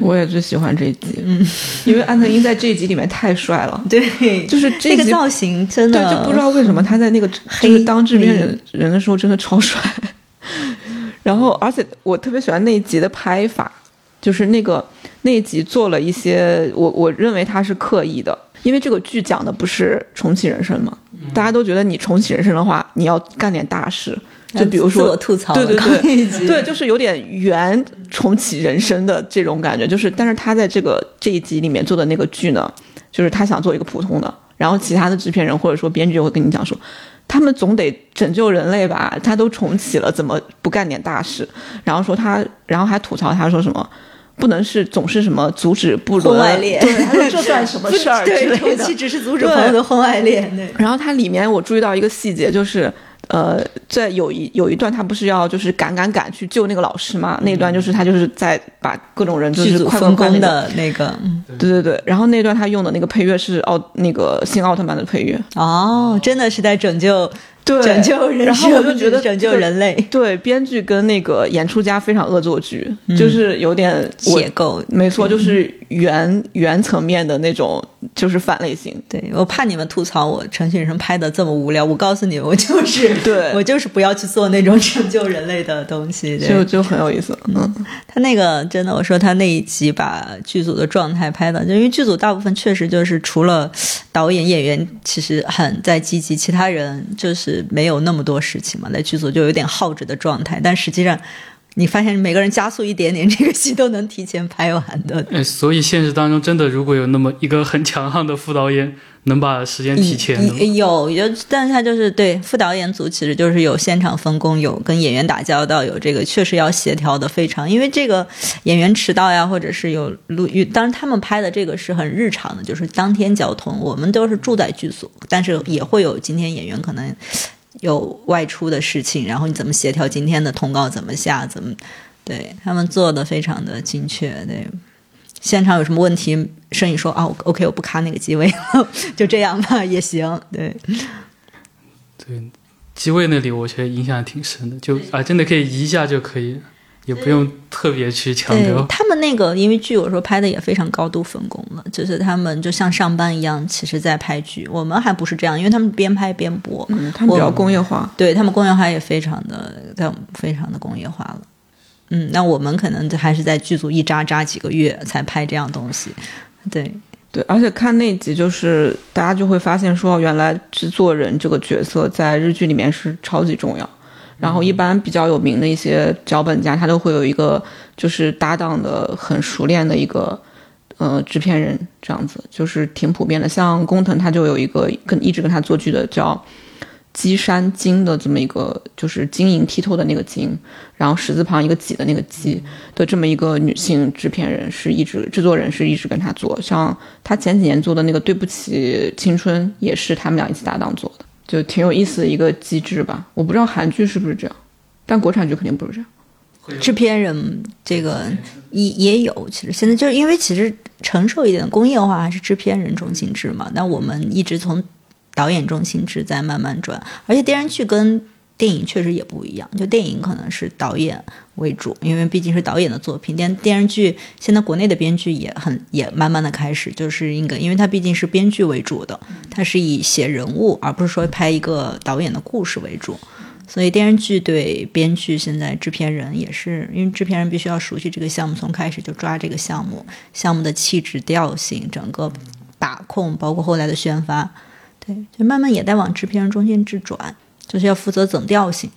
我也最喜欢这一集，嗯，因为安藤英在这一集里面太帅了，对，就是这那个造型真的，对，就不知道为什么他在那个就是当制片人人的时候真的超帅。然后，而且我特别喜欢那一集的拍法，就是那个那一集做了一些我我认为他是刻意的，因为这个剧讲的不是重启人生嘛，大家都觉得你重启人生的话，你要干点大事。就比如说，自我吐槽对对对对，就是有点圆重启人生的这种感觉。就是，但是他在这个这一集里面做的那个剧呢，就是他想做一个普通的，然后其他的制片人或者说编剧就会跟你讲说，他们总得拯救人类吧，他都重启了，怎么不干点大事？然后说他，然后还吐槽他说什么。不能是总是什么阻止不伦婚外恋对，他说这算什么 事儿之对，类的。重启只是阻止朋友的婚外恋，对。然后它里面我注意到一个细节，就是呃，在有一有一段他不是要就是赶赶赶去救那个老师嘛？那段就是他就是在把各种人就是快分工的那个，嗯对对对。然后那段他用的那个配乐是奥那个新奥特曼的配乐，哦，真的是在拯救对拯救人然后我就觉得 拯救人类对，编剧跟那个演出家非常恶作剧，就是有点我解构。没错，就是原 原层面的那种，就是反类型。对我怕你们吐槽我程序人生拍的这么无聊，我告诉你们，我就是 对我就是不要去做那种拯救人类的东西。对就就很有意思，嗯，他那个真的，我说他那一集把剧组的状态拍的，就因为剧组大部分确实就是除了导演、演员其实很在积极，其他人就是没有那么多事情嘛，在剧组就有点耗着的状态。但实际上，你发现每个人加速一点点，这个戏都能提前拍完的。哎，所以现实当中真的如果有那么一个很强悍的副导演，能把时间提前有有，但是他就是对副导演组，其实就是有现场分工，有跟演员打交道，有这个确实要协调的非常，因为这个演员迟到呀，或者是有录，当然他们拍的这个是很日常的，就是当天交通，我们都是住在剧组，但是也会有今天演员可能有外出的事情，然后你怎么协调今天的通告怎么下，怎么对他们做的非常的精确，对。现场有什么问题，摄影说啊，OK，我不卡那个机位了，就这样吧，也行。对，对，机位那里我觉得影响挺深的，就啊，真的可以移一下就可以，也不用特别去强对调。他们那个，因为剧有时候拍的也非常高度分工了，就是他们就像上班一样，其实在拍剧。我们还不是这样，因为他们边拍边播，嗯，他们比较工业化，对他们工业化也非常的，在非常的工业化了。嗯，那我们可能还是在剧组一扎扎几个月才拍这样东西。对，对，而且看那集就是大家就会发现说，原来制作人这个角色在日剧里面是超级重要。然后一般比较有名的一些脚本家，他都会有一个就是搭档的很熟练的一个呃制片人这样子，就是挺普遍的。像工藤他就有一个跟一直跟他做剧的叫基山金的这么一个，就是晶莹剔透的那个晶，然后十字旁一个己的那个姬的这么一个女性制片人，是一直制作人是一直跟他做。像他前几年做的那个对不起青春，也是他们俩一起搭档做的，就挺有意思的一个机制吧。我不知道韩剧是不是这样，但国产剧肯定不是这样。制片人这个也也有，其实现在就是因为其实成熟一点的工业化还是制片人中心制嘛。那我们一直从导演中心制在慢慢转，而且电视剧跟电影确实也不一样。就电影可能是导演为主，因为毕竟是导演的作品。电电视剧现在国内的编剧也很也慢慢的开始，就是应该因为它毕竟是编剧为主的，它是以写人物而不是说拍一个导演的故事为主。所以电视剧对编剧，现在制片人也是，因为制片人必须要熟悉这个项目，从开始就抓这个项目，项目的气质调性，整个把控，包括后来的宣发，对，就慢慢也在往制片人中心制转，就是要负责总调性。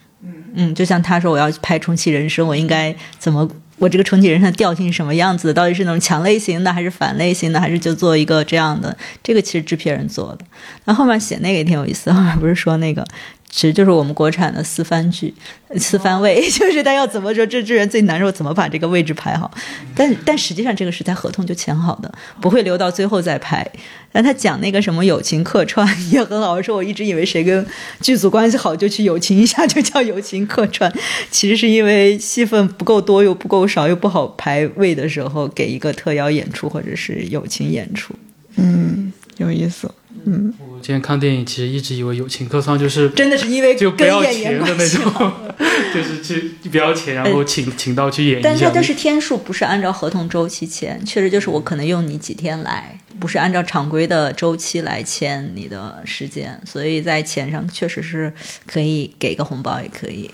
嗯就像他说我要拍重启人生，我应该怎么？我这个重启人生的调性是什么样子的？到底是那种强类型的，还是反类型的，还是就做一个这样的？这个其实制片人做的。那后面写那个也挺有意思，后面不是说那个。其实就是我们国产的四番剧，四番位，就是他要怎么说这这人最难受，怎么把这个位置排好。但但实际上这个是在合同就签好的，不会留到最后再排。但他讲那个什么友情客串也很好，说我一直以为谁跟剧组关系好就去友情一下，就叫友情客串。其实是因为戏份不够多又不够少又不好排位的时候，给一个特邀演出或者是友情演出。嗯，有意思。嗯，我今天看电影，其实一直以为友情客串就是真的是因为就不要钱的那种，就是去不要钱，然后请请到去演。但它就是天数，不是按照合同周期签，确实就是我可能用你几天来，不是按照常规的周期来签你的时间，所以在钱上确实是可以给个红包，也可以，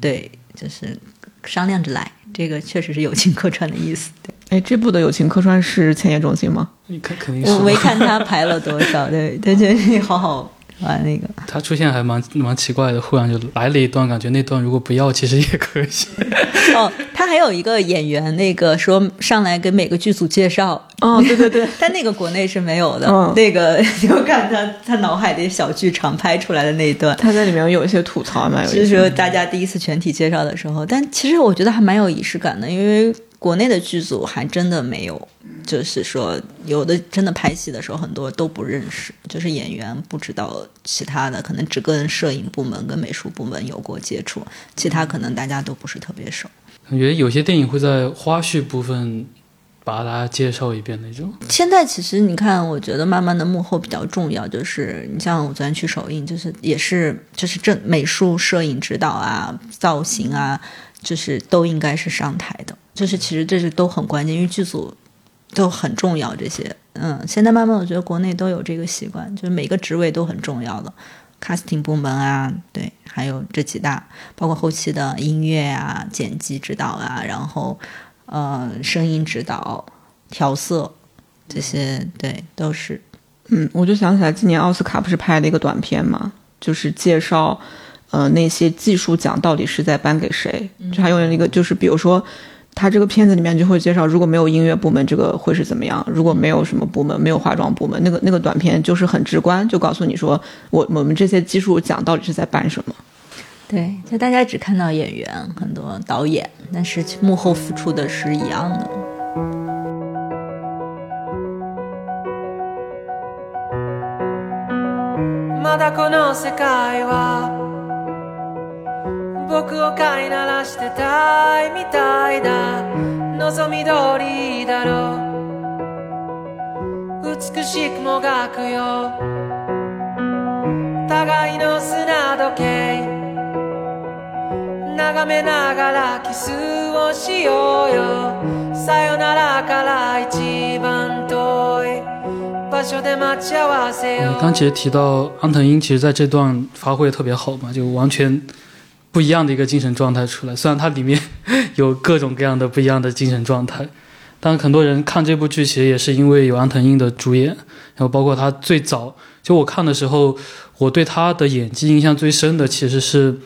对，就是商量着来，这个确实是友情客串的意思。哎，这部的友情客串是千叶中心吗？你看，肯定是。我没看他排了多少，对，他觉得好好玩那个。他出现还蛮蛮奇怪的，忽然就来了一段，感觉那段如果不要，其实也可以。哦，他还有一个演员，那个说上来给每个剧组介绍。哦，对对对，但那个国内是没有的。那个就看他他脑海里小剧场拍出来的那一段，他在里面有一些吐槽嘛，就是说大家第一次全体介绍的时候，但其实我觉得还蛮有仪式感的，因为。国内的剧组还真的没有，就是说有的真的拍戏的时候很多都不认识，就是演员不知道其他的，可能只跟摄影部门跟美术部门有过接触，其他可能大家都不是特别熟。感觉有些电影会在花絮部分把大家介绍一遍那种。现在其实你看，我觉得慢慢的幕后比较重要，就是你像我昨天去首映，就是也是就是正美术、摄影指导啊、造型啊，就是都应该是上台的。就是其实这是都很关键，因为剧组都很重要。这些，嗯，现在慢慢我觉得国内都有这个习惯，就是每个职位都很重要的，casting 部门啊，对，还有这几大，包括后期的音乐啊、剪辑指导啊，然后呃，声音指导、调色这些，对，都是。嗯，我就想起来，今年奥斯卡不是拍了一个短片嘛，就是介绍呃那些技术奖到底是在颁给谁，就还有一个就是比如说。他这个片子里面就会介绍，如果没有音乐部门，这个会是怎么样？如果没有什么部门，没有化妆部门，那个那个短片就是很直观，就告诉你说，我我们这些技术奖到底是在办什么？对，就大家只看到演员，很多导演，但是幕后付出的是一样的。僕を飼いならしてたいみたいだ望み通りだろう。美しくもがくよ。互いの砂時計。眺めながらキスをしようよ。さよならから一番遠い。場所で待ち合わせよ刚其实提到安藤英，其实在这段发挥特别好嘛，就完全不一样的一个精神状态出来，虽然它里面 有各种各样的不一样的精神状态，但很多人看这部剧其实也是因为有安藤英的主演，然后包括他最早就我看的时候，我对他的演技印象最深的其实是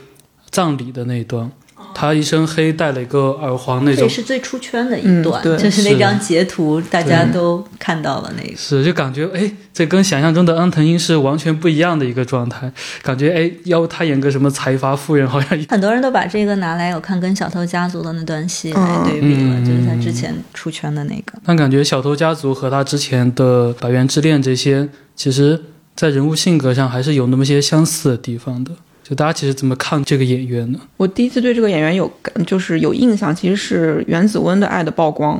葬礼的那一段，他一身黑，戴了一个耳环那种，这是最出圈的一段，就是那张截图，大家都看到了那个。是就感觉哎，这跟想象中的安藤英是完全不一样的一个状态，感觉哎，要不他演个什么财阀夫人，好像很多人都把这个拿来，我看跟《小偷家族》的那段戏来对比了，嗯就是他之前出圈的那个。但感觉《小偷家族》和他之前的《百元之恋》这些，其实在人物性格上还是有那么些相似的地方的。就大家其实怎么看这个演员呢？我第一次对这个演员有感就是有印象，其实是袁子温的《爱的曝光》。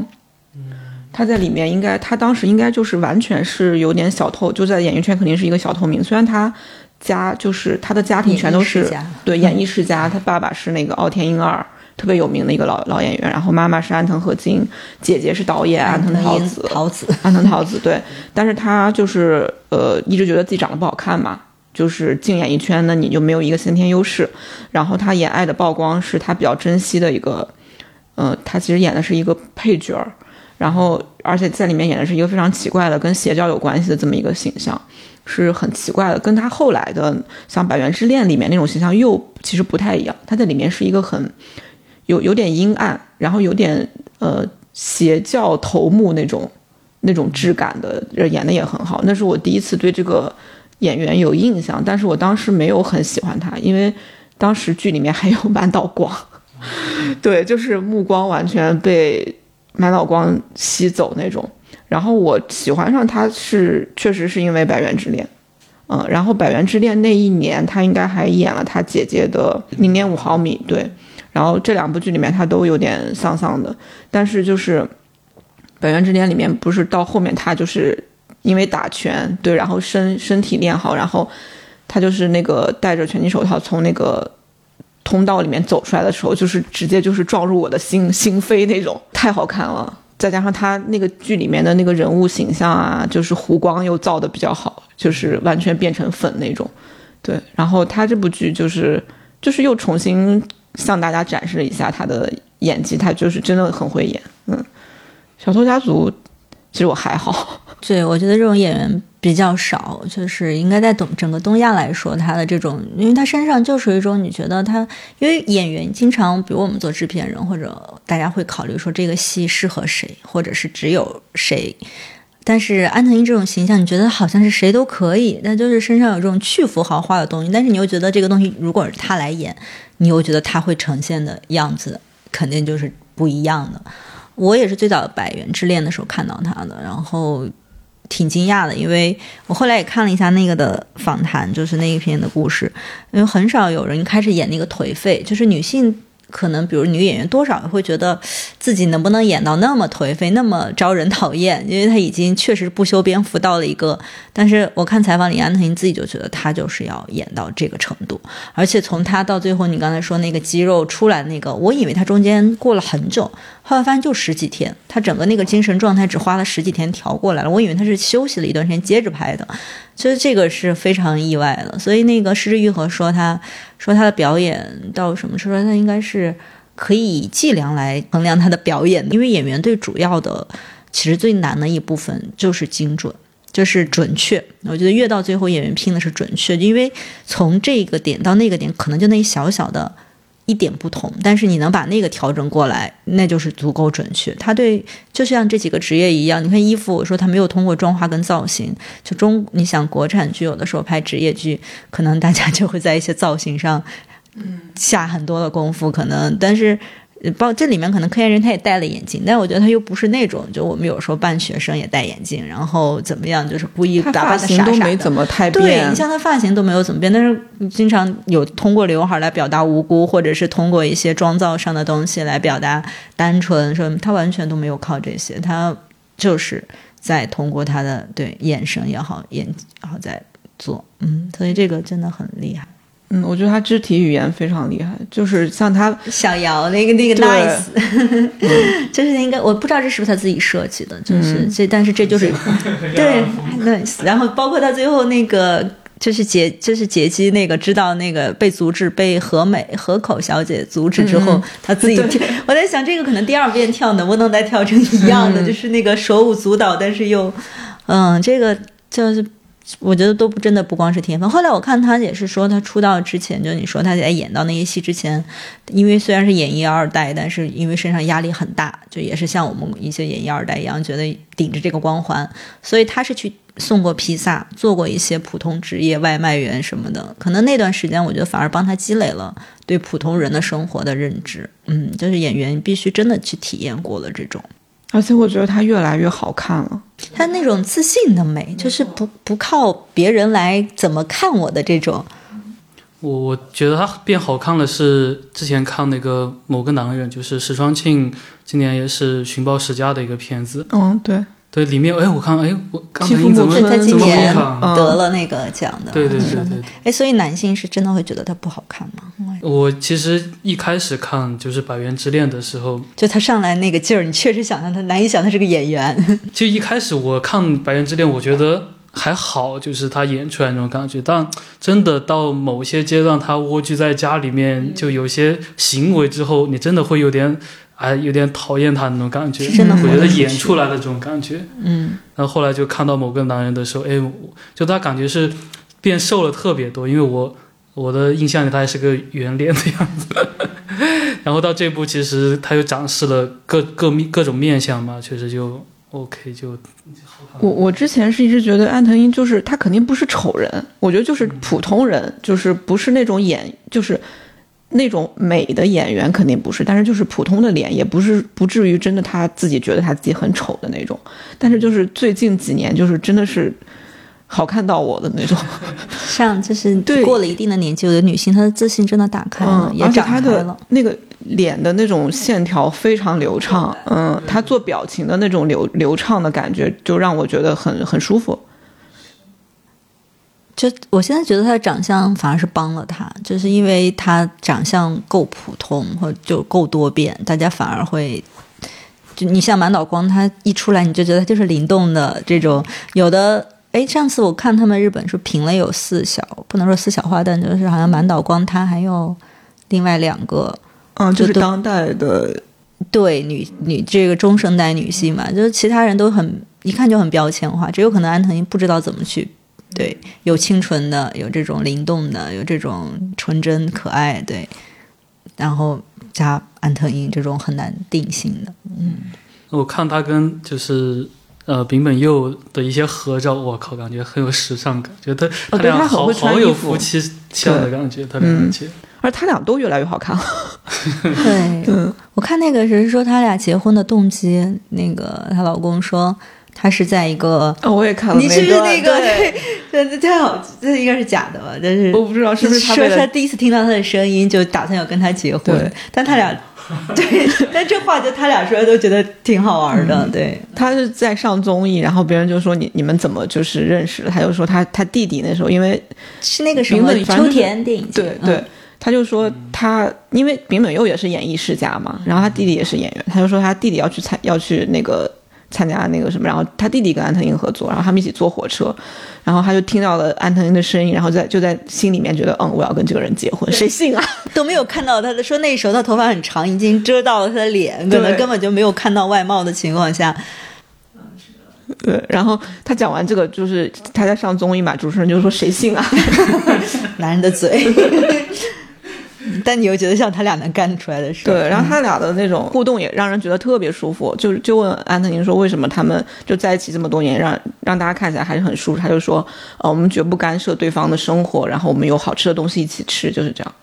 他在里面应该，他当时应该就是完全是有点小透，就在演艺圈肯定是一个小透明。虽然他家就是他的家庭全都是对演艺世家，他爸爸是那个奥田英二，特别有名的一个老老演员，然后妈妈是安藤和津，姐姐是导演安藤桃子，桃子，安藤桃子对，但是他就是呃一直觉得自己长得不好看嘛，就是进演艺圈呢你就没有一个先天优势，然后他演《爱的曝光》是他比较珍惜的一个，呃，他其实演的是一个配角儿，然后而且在里面演的是一个非常奇怪的跟邪教有关系的这么一个形象，是很奇怪的，跟他后来的像《百元之恋》里面那种形象又其实不太一样，他在里面是一个很有有点阴暗，然后有点呃邪教头目那种那种质感的，演的也很好。那是我第一次对这个演员有印象，但是我当时没有很喜欢他，因为当时剧里面还有满岛光，对，就是目光完全被满岛光吸走那种。然后我喜欢上他是确实是因为《百元之恋》，嗯，然后《百元之恋》那一年他应该还演了他姐姐的《零点五毫米》，对。然后这两部剧里面他都有点丧丧的，但是就是《百元之恋》里面不是到后面他就是因为打拳，对，然后身身体练好，然后他就是那个戴着拳击手套从那个通道里面走出来的时候，就是直接就是撞入我的心 心扉那种，太好看了。再加上他那个剧里面的那个人物形象啊，就是弧光又造的比较好，就是完全变成粉那种。对，然后他这部剧就是就是又重新向大家展示了一下他的演技，他就是真的很会演。嗯，小偷家族其实我还好，对，我觉得这种演员比较少，就是应该在东整个东亚来说，他的这种，因为他身上就是一种你觉得他，因为演员经常，比如我们做制片人，或者大家会考虑说这个戏适合谁，或者是只有谁。但是安藤英这种形象，你觉得好像是谁都可以，但就是身上有这种去腐豪化的东西，但是你又觉得这个东西如果是他来演，你又觉得他会呈现的样子肯定就是不一样的。我也是最早《百元之恋》的时候看到他的，然后挺惊讶的，因为我后来也看了一下那个的访谈，就是那一篇的故事，因为很少有人开始演那个颓废，就是女性。可能，比如女演员多少会觉得自己能不能演到那么颓废、那么招人讨厌，因为她已经确实不修边幅到了一个。但是我看采访里，安藤英自己就觉得她就是要演到这个程度，而且从她到最后，你刚才说那个肌肉出来那个，我以为她中间过了很久，后来发现就十几天，他整个那个精神状态只花了十几天调过来了。我以为他是休息了一段时间接着拍的，其实这个是非常意外的。所以那个失之愈合说他。说他的表演到什么时候？他应该是可以以计量来衡量他的表演的，因为演员最主要的，其实最难的一部分就是精准，就是准确。我觉得越到最后，演员拼的是准确，因为从这个点到那个点，可能就那一小小的一点不同，但是你能把那个调整过来，那就是足够准确。他对，就像这几个职业一样，你看衣服，我说他没有通过妆化跟造型，就中，你想国产剧有的时候拍职业剧，可能大家就会在一些造型上，下很多的功夫，可能，但是。包这里面可能科研人他也戴了眼镜，但我觉得他又不是那种，就我们有时候扮学生也戴眼镜，然后怎么样，就是故意打扮的傻傻的。都没怎么太变。对你像他发型都没有怎么变，但是经常有通过刘海来表达无辜，或者是通过一些妆造上的东西来表达单纯，说他完全都没有靠这些，他就是在通过他的对眼神也好，眼然后在做，嗯，所以这个真的很厉害。嗯，我觉得他肢体语言非常厉害，就是像他小姚那个那个 nice，就是应该我不知道这是不是他自己设计的，就是这，但是这就是 对 nice。然后包括他最后那个就是劫就是劫机那个，知道那个被阻止被和美河口小姐阻止之后，他自己跳。我在想这个可能第二遍跳能不能再跳成一样的，就是那个手舞足蹈，但是又嗯，这个就是。我觉得都不真的不光是天分。后来我看他也是说，他出道之前，就你说他在演到那些戏之前，因为虽然是演艺二代，但是因为身上压力很大，就也是像我们一些演艺二代一样，觉得顶着这个光环，所以他是去送过披萨，做过一些普通职业外卖员什么的。可能那段时间，我觉得反而帮他积累了对普通人的生活的认知。嗯，就是演员必须真的去体验过了这种。而且我觉得她越来越好看了，她那种自信的美，就是不不靠别人来怎么看我的这种。我我觉得她变好看了，是之前看那个某个男人，就是石川庆，今年也是寻宝世家的一个片子。嗯，对。对，里面哎，我看哎，我刚才怎么他今年得了那个奖的？对对对对。哎，所以男性是真的会觉得他不好看吗？我其实一开始看就是《百元之恋》的时候，就他上来那个劲儿，你确实想象他难以想他是个演员。就一开始我看《百元之恋》，我觉得还好，就是他演出来那种感觉。但真的到某些阶段，他蜗居在家里面，就有些行为之后，你真的会有点。还有点讨厌他那种感觉，我觉得演出来的这种感觉。嗯，然后后来就看到某个男人的时候，哎，就他感觉是变瘦了特别多，因为我我的印象里他还是个圆脸的样子。然后到这部其实他又展示了各各面各种面相嘛，确实就 OK 就。我我之前是一直觉得安藤英就是他肯定不是丑人，我觉得就是普通人，就是不是那种演就是。那种美的演员肯定不是，但是就是普通的脸，也不是不至于真的他自己觉得他自己很丑的那种。但是就是最近几年，就是真的是好看到我的那种。像就是过了一定的年纪，有的女性她的自信真的打开了，也长开了。那个脸的那种线条非常流畅，嗯，她做表情的那种流流畅的感觉，就让我觉得很很舒服。就我现在觉得他的长相反而是帮了他，就是因为他长相够普通或就够多变，大家反而会就你像满岛光，他一出来你就觉得他就是灵动的这种。有的哎，上次我看他们日本是评了有四小，不能说四小花旦，就是好像满岛光他还有另外两个，嗯，就是当代的对女女这个中生代女性嘛，就是其他人都很一看就很标签化，只有可能安藤英不知道怎么去。对，有清纯的，有这种灵动的，有这种纯真可爱，对，然后加安藤英这种很难定性的，嗯，我看他跟就是呃丙本佑的一些合照，我靠，感觉很有时尚感，觉得他俩好好有夫妻相的感觉，他俩且而他俩都越来越好看了，对，嗯，我看那个谁说他俩结婚的动机，那个她老公说。他是在一个，我也看了，你是不是那个？对，这太好，这应该是假的吧？但是我不知道是不是他。说他第一次听到他的声音，就打算要跟他结婚。但他俩，对，但这话就他俩说都觉得挺好玩的。对，他是在上综艺，然后别人就说你你们怎么就是认识了？他就说他他弟弟那时候因为是那个什么秋田电影节，对对，他就说他因为丙本佑也是演艺世家嘛，然后他弟弟也是演员，他就说他弟弟要去参要去那个。参加那个什么，然后他弟弟跟安藤英合作，然后他们一起坐火车，然后他就听到了安藤英的声音，然后在就在心里面觉得，嗯，我要跟这个人结婚，谁信啊？都没有看到他的，说那时候他头发很长，已经遮到了他的脸，可能根本就没有看到外貌的情况下，对。然后他讲完这个，就是他在上综艺嘛，主持人就说谁信啊？男人的嘴。但你又觉得像他俩能干出来的事，对，然后他俩的那种互动也让人觉得特别舒服。就就问安藤英说，为什么他们就在一起这么多年，让让大家看起来还是很舒服？他就说，呃，我们绝不干涉对方的生活，然后我们有好吃的东西一起吃，就是这样。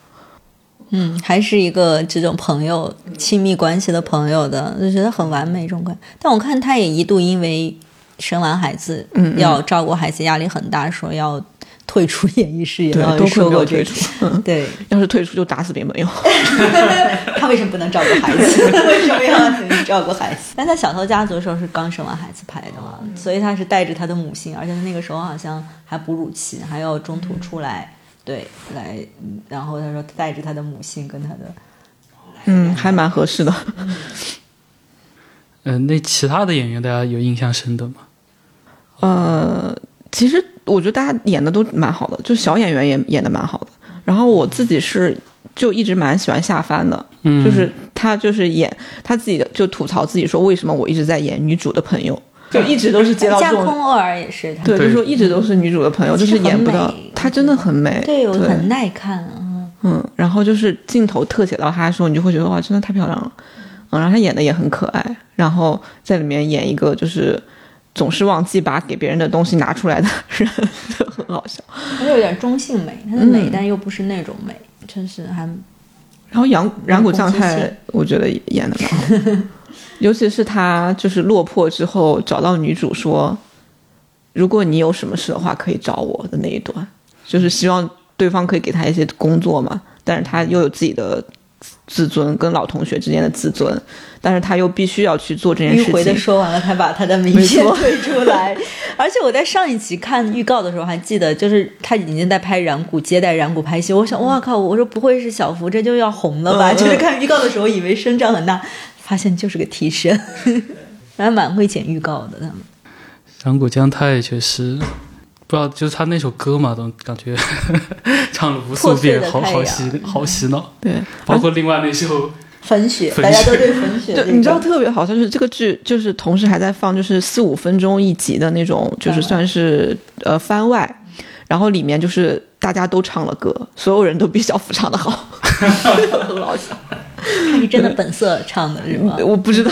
嗯，还是一个这种朋友亲密关系的朋友的，就觉得很完美这种关但我看他也一度因为生完孩子，嗯，要照顾孩子，压力很大，说要。退出演艺事业，对，都说过退出。对，要是退出就打死别没有。他为什么不能照顾孩子？为什么要照顾孩子？但在《小偷家族》的时候是刚生完孩子拍的嘛，所以他是带着他的母亲，而且他那个时候好像还哺乳期，还要中途出来，对，来，然后他说带着他的母亲跟他的，嗯，还蛮合适的。嗯，那其他的演员大家有印象深的吗？呃，其实。我觉得大家演的都蛮好的，就小演员也演的蛮好的。然后我自己是就一直蛮喜欢夏帆的，就是他就是演他自己的就吐槽自己说为什么我一直在演女主的朋友，就一直都是接到这种，架空偶尔也是。他，对，对就说一直都是女主的朋友，就是演不到她真的很美，对，我对。很耐看啊。嗯，然后就是镜头特写到她的时候，你就会觉得哇，真的太漂亮了。嗯，然后她演的也很可爱，然后在里面演一个就是总是忘记把给别人的东西拿出来的人，就很好笑。它有点中性美，它的美，嗯但又不是那种美，真是还然后杨染谷将太我觉得演的蛮好，尤其是他就是落魄之后找到女主说，如果你有什么事的话，可以找我的那一段，就是希望对方可以给他一些工作嘛，但是他又有自己的自尊跟老同学之间的自尊，但是他又必须要去做这件事情迂回的。说完了，他把他的名片推出来。而且我在上一期看预告的时候还记得，就是他已经在拍染谷，接待染谷拍戏。我想，哇靠！我说不会是小福这就要红了吧？就是看预告的时候以为声张很大，发现就是个替身。还蛮会剪预告的他们。染谷将太确实不知道，就是他那首歌嘛，都感觉 唱了无数遍，好好洗好洗脑。对，包括另外那首，粉雪，粉大家都对粉雪你知道特别好笑，就是这个剧就是同时还在放就是四五分钟一集的那种，就是算是呃番外，然后里面就是大家都唱了歌，所有人都比小福唱的好，很好笑。他是真的本色唱的是吗？我不知道，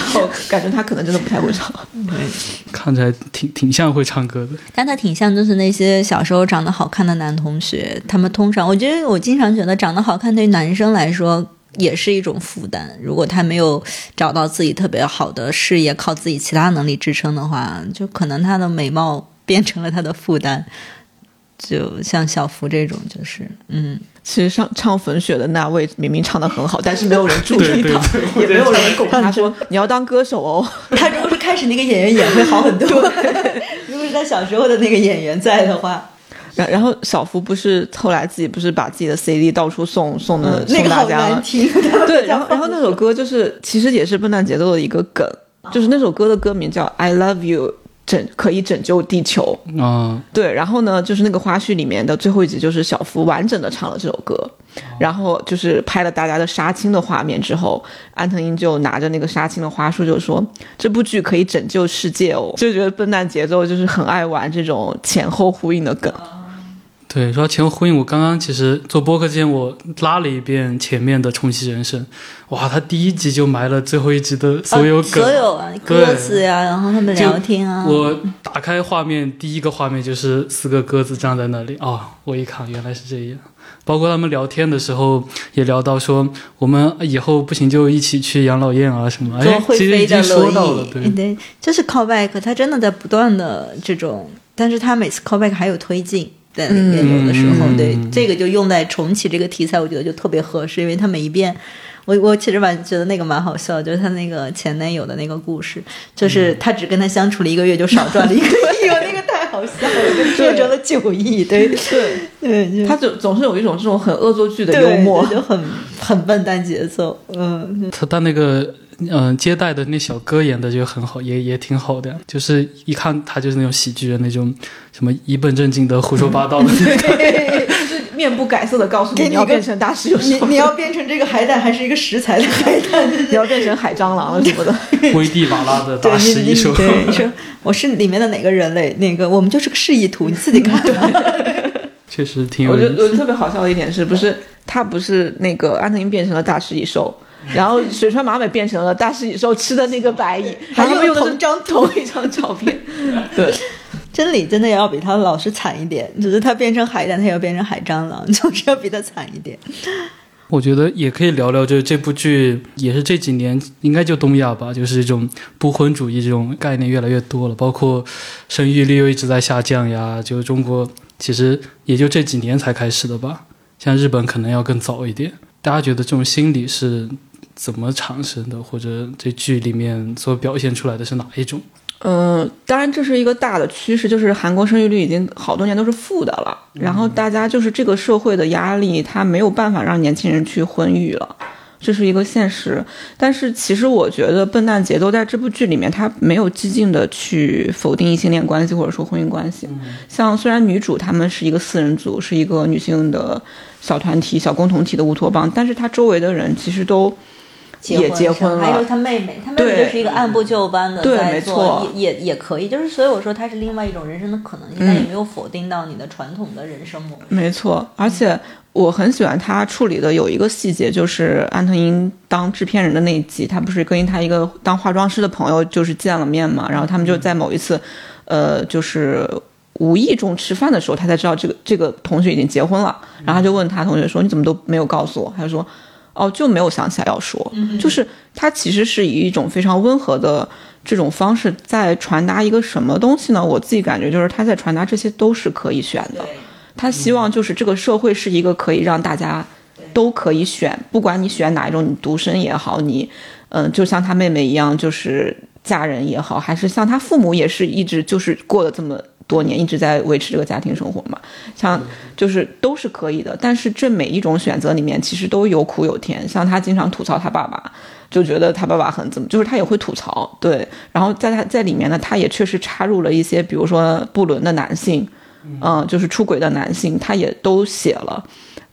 感觉他可能真的不太会唱。看起来挺挺像会唱歌的。但他挺像，就是那些小时候长得好看的男同学，他们通常，我觉得我经常觉得长得好看对于男生来说也是一种负担。如果他没有找到自己特别好的事业，靠自己其他能力支撑的话，就可能他的美貌变成了他的负担。就像小福这种，就是嗯，其实上唱粉雪的那位明明唱的很好，但是没有人注意到，对也没有人拱他说你要当歌手哦。他如果是开始那个演员演会好很多。如果是他小时候的那个演员在的话，然然后小福不是后来自己不是把自己的 CD 到处送送的、那个好送大家了难听。对，然后然后那首歌就是其实也是笨蛋节奏的一个梗，就是那首歌的歌名叫《I Love You》，拯可以拯救地球。啊、对，然后呢，就是那个花絮里面的最后一集，就是小福完整的唱了这首歌，然后就是拍了大家的杀青的画面之后，安藤英就拿着那个杀青的花束就说：“这部剧可以拯救世界哦。”就觉得笨蛋节奏就是很爱玩这种前后呼应的梗。对，说到前后呼应，我刚刚其实做播客之前，我拉了一遍前面的《重启人生》，哇，他第一集就埋了最后一集的所有梗，所有啊，鸽子呀、然后他们聊天啊，我打开画面，第一个画面就是四个鸽子站在那里。啊、我一看原来是这样。包括他们聊天的时候也聊到说，我们以后不行就一起去养老院啊什么，哎，其实已经说到了，对，对，就是 callback，他真的在不断的这种，但是他每次 callback 还有推进在里面，嗯。有的时候，嗯。对这个就用在重启这个题材，我觉得就特别合适，因为他每一遍。我我其实蛮觉得那个蛮好笑，就是他那个前男友的那个故事，就是他只跟他相处了一个月就少赚了一个亿，那个太好笑了，就变成了九亿，对对，对，他总总是有一种这种很恶作剧的幽默。就很很笨蛋节奏，嗯，他他那个嗯、接待的那小哥演的就很好，也也挺好的，就是一看他就是那种喜剧人那种什么一本正经的胡说八道的那种。就是面不改色的告诉你，你要变成大师有你？你要变成这个海胆还是一个食材的海胆？你要变成海蟑螂了什么的。危地马拉的大你你食蚁兽，对，你说我是里面的哪个人类？那个我们就是个示意图，你自己看。确实挺有我觉意思。得我觉得特别好笑的一点是不是他不是那个安藤英变成了大食蚁兽，然后水川麻美变成了大食蚁兽吃的那个白蚁，还用的是用同张同一张 照片。对，真理真的要比他老师惨一点，只是他变成海胆，他也要变成海蟑螂，总是要比他惨一点。我觉得也可以聊聊，就是这部剧也是这几年应该就东亚吧，就是这种不婚主义这种概念越来越多了，包括生育率又一直在下降呀。就中国其实也就这几年才开始的吧，像日本可能要更早一点。大家觉得这种心理是怎么产生的，或者这剧里面所表现出来的是哪一种？呃，当然这是一个大的趋势，就是韩国生育率已经好多年都是负的了，然后大家就是这个社会的压力，它没有办法让年轻人去婚育了。这是一个现实，但是其实我觉得《笨蛋节奏》在这部剧里面，他没有激进的去否定异性恋关系或者说婚姻关系。像虽然女主她们是一个四人组，是一个女性的小团体、小共同体的乌托邦，但是她周围的人其实都也结婚了，还有他妹妹，他妹妹就是一个按部就班的在做，也也也可以。就是所以我说他是另外一种人生的可能性，但也没有否定到你的传统的人生模式。没错，而且我很喜欢他处理的有一个细节，就是安藤英当制片人的那一集，他不是跟他一个当化妆师的朋友就是见了面嘛，然后他们就在某一次，呃，就是无意中吃饭的时候，他才知道这个 这个同学已经结婚了，然后他就问他同学说：“你怎么都没有告诉我？”他就说。哦，就没有想起来要说，就是他其实是以一种非常温和的这种方式在传达一个什么东西呢？我自己感觉就是他在传达这些都是可以选的，他希望就是这个社会是一个可以让大家都可以选，不管你选哪一种，你独身也好，你嗯，就像他妹妹一样，就是嫁人也好，还是像他父母也是一直就是过了这么。多年一直在维持这个家庭生活嘛，像就是都是可以的，但是这每一种选择里面其实都有苦有甜。像他经常吐槽他爸爸，就觉得他爸爸很怎么，就是他也会吐槽，对。然后在他在里面呢，他也确实插入了一些，比如说不伦的男性，嗯，就是出轨的男性，他也都写了。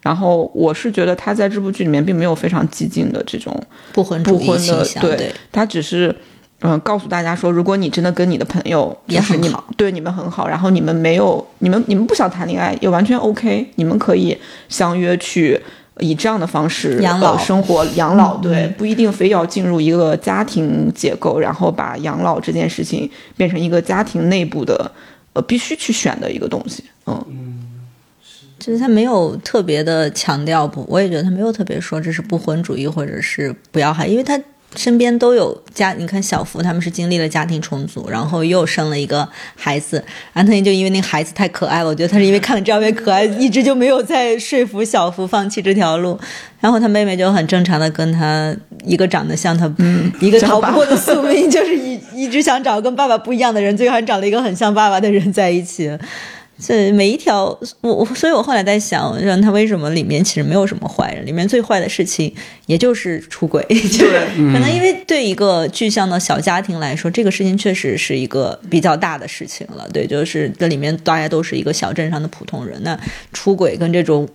然后我是觉得他在这部剧里面并没有非常激进的这种不婚不婚的，对他只是。嗯，告诉大家说，如果你真的跟你的朋友就是你，对你们很好，然后你们没有，你们你们不想谈恋爱也完全 OK，你们可以相约去以这样的方式养老生活养老，对，不一定非要进入一个家庭结构，然后把养老这件事情变成一个家庭内部的呃必须去选的一个东西，嗯就是他没有特别的强调不，我也觉得他没有特别说这是不婚主义或者是不要孩，因为他。身边都有家，你看小福他们是经历了家庭重组，然后又生了一个孩子。安特尼就因为那个孩子太可爱了，我觉得他是因为看了这样可爱，一直就没有再说服小福放弃这条路。然后他妹妹就很正常的跟他一个长得像他，一个逃不过的宿命，就是一一直想找跟爸爸不一样的人，最后还找了一个很像爸爸的人在一起。这每一条，我我，所以我后来在想，让他为什么里面其实没有什么坏人，里面最坏的事情也就是出轨。对，可能因为对一个具象的小家庭来说，这个事情确实是一个比较大的事情了。对，就是这里面大家都是一个小镇上的普通人，那出轨跟这种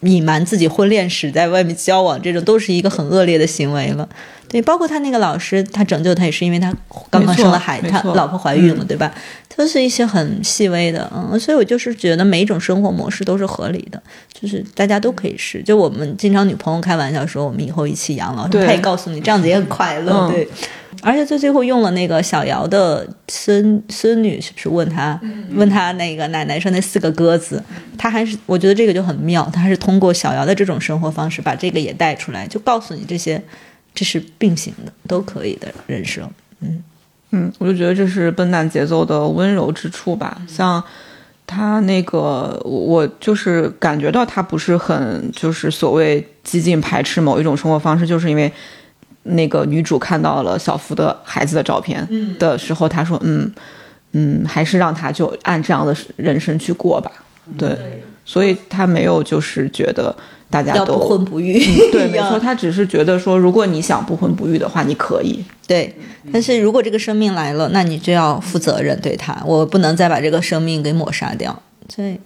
隐瞒自己婚恋史在外面交往，这种都是一个很恶劣的行为了。对，包括他那个老师，他拯救他也是因为他刚刚生了孩，他老婆怀孕了，对吧？都是一些很细微的，嗯，所以我就是觉得每一种生活模式都是合理的，就是大家都可以试。就我们经常女朋友开玩笑说，我们以后一起养老，他也告诉你这样子也很快乐，对。而且最最后用了那个小姚的孙孙女，是不是问他问他那个奶奶说那四个鸽子，他还是我觉得这个就很妙，他还是通过小姚的这种生活方式把这个也带出来，就告诉你这些。这是并行的，都可以的人生。嗯嗯，我就觉得这是笨蛋节奏的温柔之处吧。像他那个，我就是感觉到他不是很就是所谓激进排斥某一种生活方式，就是因为那个女主看到了小福的孩子的照片的时候，她说：“嗯嗯，还是让他就按这样的人生去过吧。”对，所以她没有就是觉得。大家都不婚不育，对，没错，她只是觉得说，如果你想不婚不育的话，你可以。对，但是如果这个生命来了，那你就要负责任对他，我不能再把这个生命给抹杀掉。对，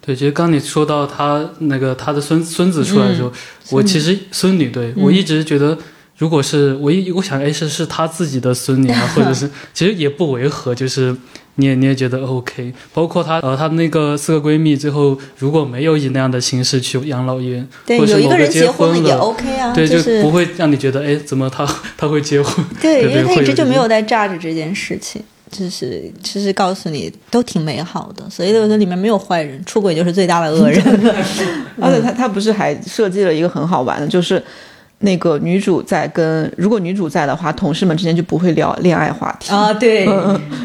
对，其实刚你说到他那个他的孙孙子出来的时候，我其实孙女，对我一直觉得。如果是我一我想，哎，是是他自己的孙女啊，或者是其实也不违和，就是你也你也觉得 OK。包括她呃，她那个四个闺蜜最后如果没有以那样的形式去养老院，对，有一个人结婚了也 OK 啊，对，就不会让你觉得哎，怎么他 他会结婚？对，因为他一直就没有在炸着这件事情，就是其实告诉你都挺美好的，所以我觉得里面没有坏人，出轨就是最大的恶人。而且他他不是还设计了一个很好玩的，就是。那个女主在跟，如果女主在的话，同事们之间就不会聊恋爱话题啊。对，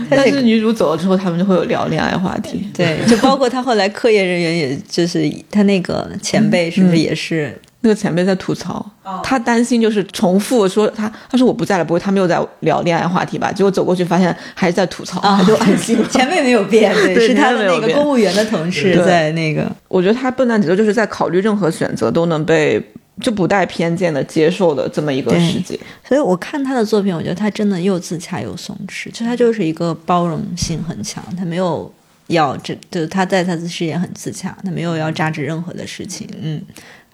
但是女主走了之后，他们就会有聊恋爱话题。对，就包括他后来科研人员，也就是他那个前辈，是不是也是那个前辈在吐槽？他担心就是重复说他，他说我不在了，不会他们又在聊恋爱话题吧？结果走过去发现还是在吐槽，他就安心。前辈没有变，对，是他的那个公务员的同事在那个。我觉得他笨蛋节奏就是在考虑任何选择都能被。就不带偏见的接受的这么一个世界，所以我看他的作品，我觉得他真的又自洽又松弛，就他就是一个包容性很强，他没有要这，就是他在他的事业很自洽，他没有要扎制任何的事情，嗯，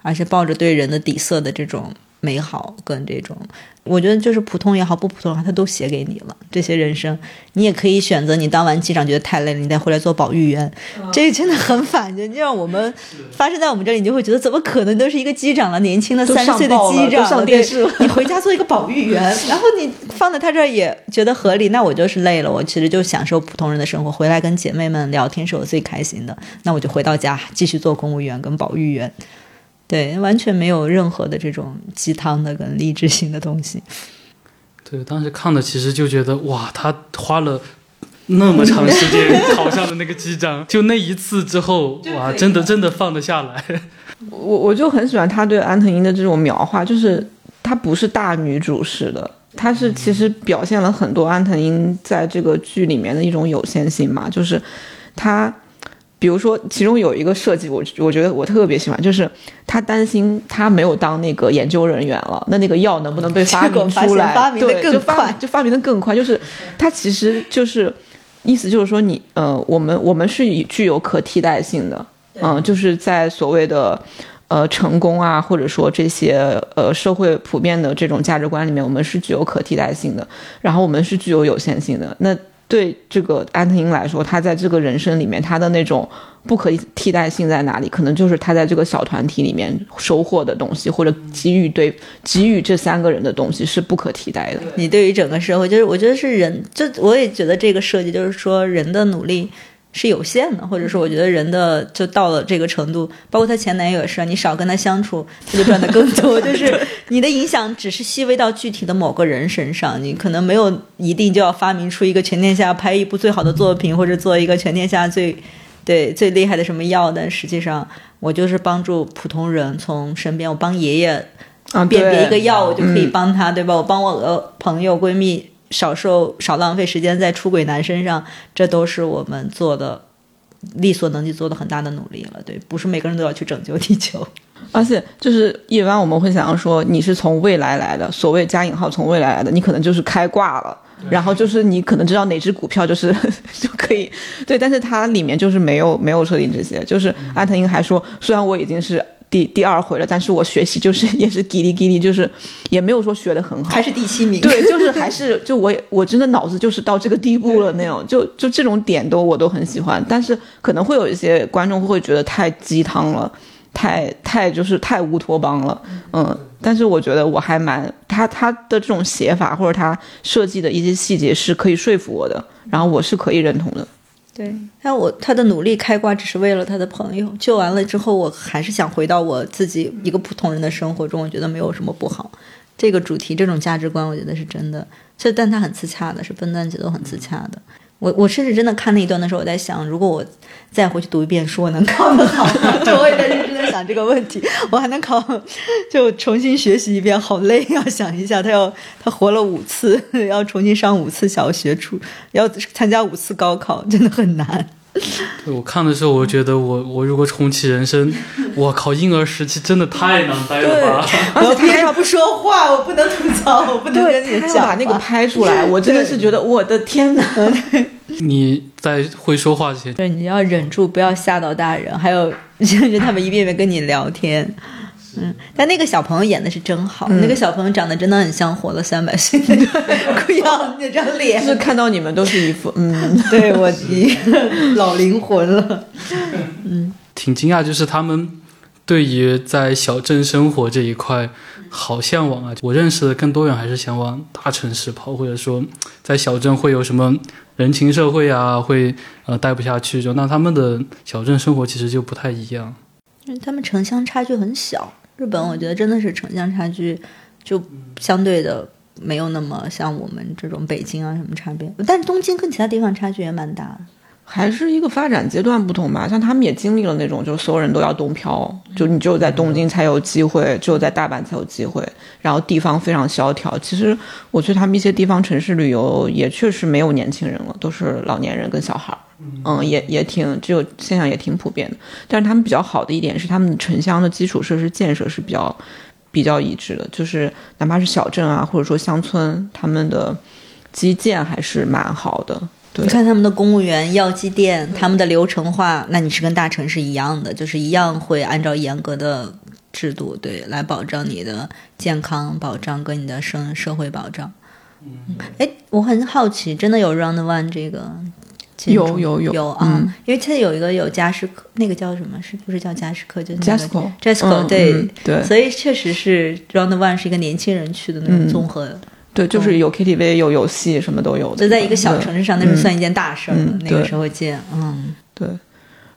而且抱着对人的底色的这种美好跟这种，我觉得就是普通也好，不普通也好，他都写给你了。这些人生，你也可以选择，你当完机长觉得太累了，你再回来做保育员，这个真的很反。就让我们发生在我们这里，你就会觉得怎么可能都是一个机长了，年轻的三十岁的机长上电视，你回家做一个保育员，然后你放在他这儿也觉得合理。那我就是累了，我其实就享受普通人的生活，回来跟姐妹们聊天是我最开心的。那我就回到家继续做公务员跟保育员。对，完全没有任何的这种鸡汤的跟励志性的东西。对，当时看的其实就觉得哇，他花了那么长时间 考上的那个机长，就那一次之后，哇，真的真的放得下来。我我就很喜欢他对安藤英的这种描画，就是她不是大女主式的，她是其实表现了很多安藤英在这个剧里面的一种有限性嘛，就是他。比如说，其中有一个设计，我我觉得我特别喜欢，就是他担心他没有当那个研究人员了，那那个药能不能被发明出来？对，就发就发明的更快。就是他其实就是意思就是说，你呃，我们我们是具有可替代性的，嗯，就是在所谓的呃成功啊，或者说这些呃社会普遍的这种价值观里面，我们是具有可替代性的，然后我们是具有有限性的。那对这个安藤英来说，他在这个人生里面，他的那种不可替代性在哪里？可能就是他在这个小团体里面收获的东西，或者给予对给予这三个人的东西是不可替代的。你对于整个社会，就是我觉得是人，就我也觉得这个设计就是说人的努力。是有限的，或者说，我觉得人的就到了这个程度，包括她前男友也是，你少跟他相处，他就赚的更多。就是你的影响只是细微到具体的某个人身上，你可能没有一定就要发明出一个全天下拍一部最好的作品，或者做一个全天下最对最厉害的什么药。但实际上，我就是帮助普通人从身边，我帮爷爷啊辨别一个药，我就可以帮他，对吧？我帮我的朋友闺蜜。少受少浪费时间在出轨男身上，这都是我们做的力所能及做的很大的努力了。对，不是每个人都要去拯救地球。而且就是一般我们会想要说你是从未来来的，所谓加引号从未来来的，你可能就是开挂了，然后就是你可能知道哪只股票就是 就可以对，但是它里面就是没有没有设定这些。就是安藤英还说，虽然我已经是。第第二回了，但是我学习就是 也是叽里叽里，就是也没有说学的很好，还是第七名。对，就是还是就我我真的脑子就是到这个地步了那种，就就这种点都我都很喜欢，但是可能会有一些观众会觉得太鸡汤了，太太就是太乌托邦了，嗯，但是我觉得我还蛮他他的这种写法或者他设计的一些细节是可以说服我的，然后我是可以认同的。对，但我他的努力开挂只是为了他的朋友，救完了之后，我还是想回到我自己一个普通人的生活中，我觉得没有什么不好。这个主题，这种价值观，我觉得是真的。这但他很自洽的，是笨蛋姐都很自洽的。我我甚至真的看那一段的时候，我在想，如果我再回去读一遍书，我能考得好吗？我也在认真的想这个问题。我还能考，就重新学习一遍，好累 要想一下，他要他活了五次，要重新上五次小学，初要参加五次高考，真的很难。对我看的时候，我觉得我我如果重启人生，我靠，婴儿时期真的太难待了吧！而且他还不说话，我不能吐槽，我不能跟你讲。把那个拍出来，我真的是觉得我的天哪！你在会说话之前，对，你要忍住，不要吓到大人，还有甚至他们一遍遍跟你聊天。嗯，但那个小朋友演的是真好，那个小朋友长得真的很像活了三百岁的 样那张脸。就是看到你们都是一副嗯，对我 老灵魂了。嗯，挺惊讶，就是他们对于在小镇生活这一块好向往啊。我认识的更多人还是想往大城市跑，或者说在小镇会有什么人情社会啊，会呃待不下去。就那他们的小镇生活其实就不太一样，因为他们城乡差距很小。日本，我觉得真的是城乡差距，就相对的没有那么像我们这种北京啊什么差别。但是东京跟其他地方差距也蛮大的，还是一个发展阶段不同吧。像他们也经历了那种，就所有人都要东漂，就你只有在东京才有机会，只有在大阪才有机会。然后地方非常萧条。其实我去他们一些地方城市旅游，也确实没有年轻人了，都是老年人跟小孩儿。嗯，也也挺，这个现象也挺普遍的。但是他们比较好的一点是，他们城乡的基础设施建设是比较比较一致的，就是哪怕是小镇啊，或者说乡村，他们的基建还是蛮好的。你看他们的公务员、药剂店，他们的流程化，那你是跟大城市一样的，就是一样会按照严格的制度，对，来保障你的健康保障跟你的生社会保障。嗯，哎，我很好奇，真的有 Round One 这个？有有有有啊，因为它有一个有加时课，那个叫什么？是不是叫加时课？就是 Jasco，Jasco，对对，所以确实是 Round One 是一个年轻人去的那种综合。对，就是有 KTV，有游戏，什么都有。就在一个小城市上，那是算一件大事儿。那个时候见，嗯，对。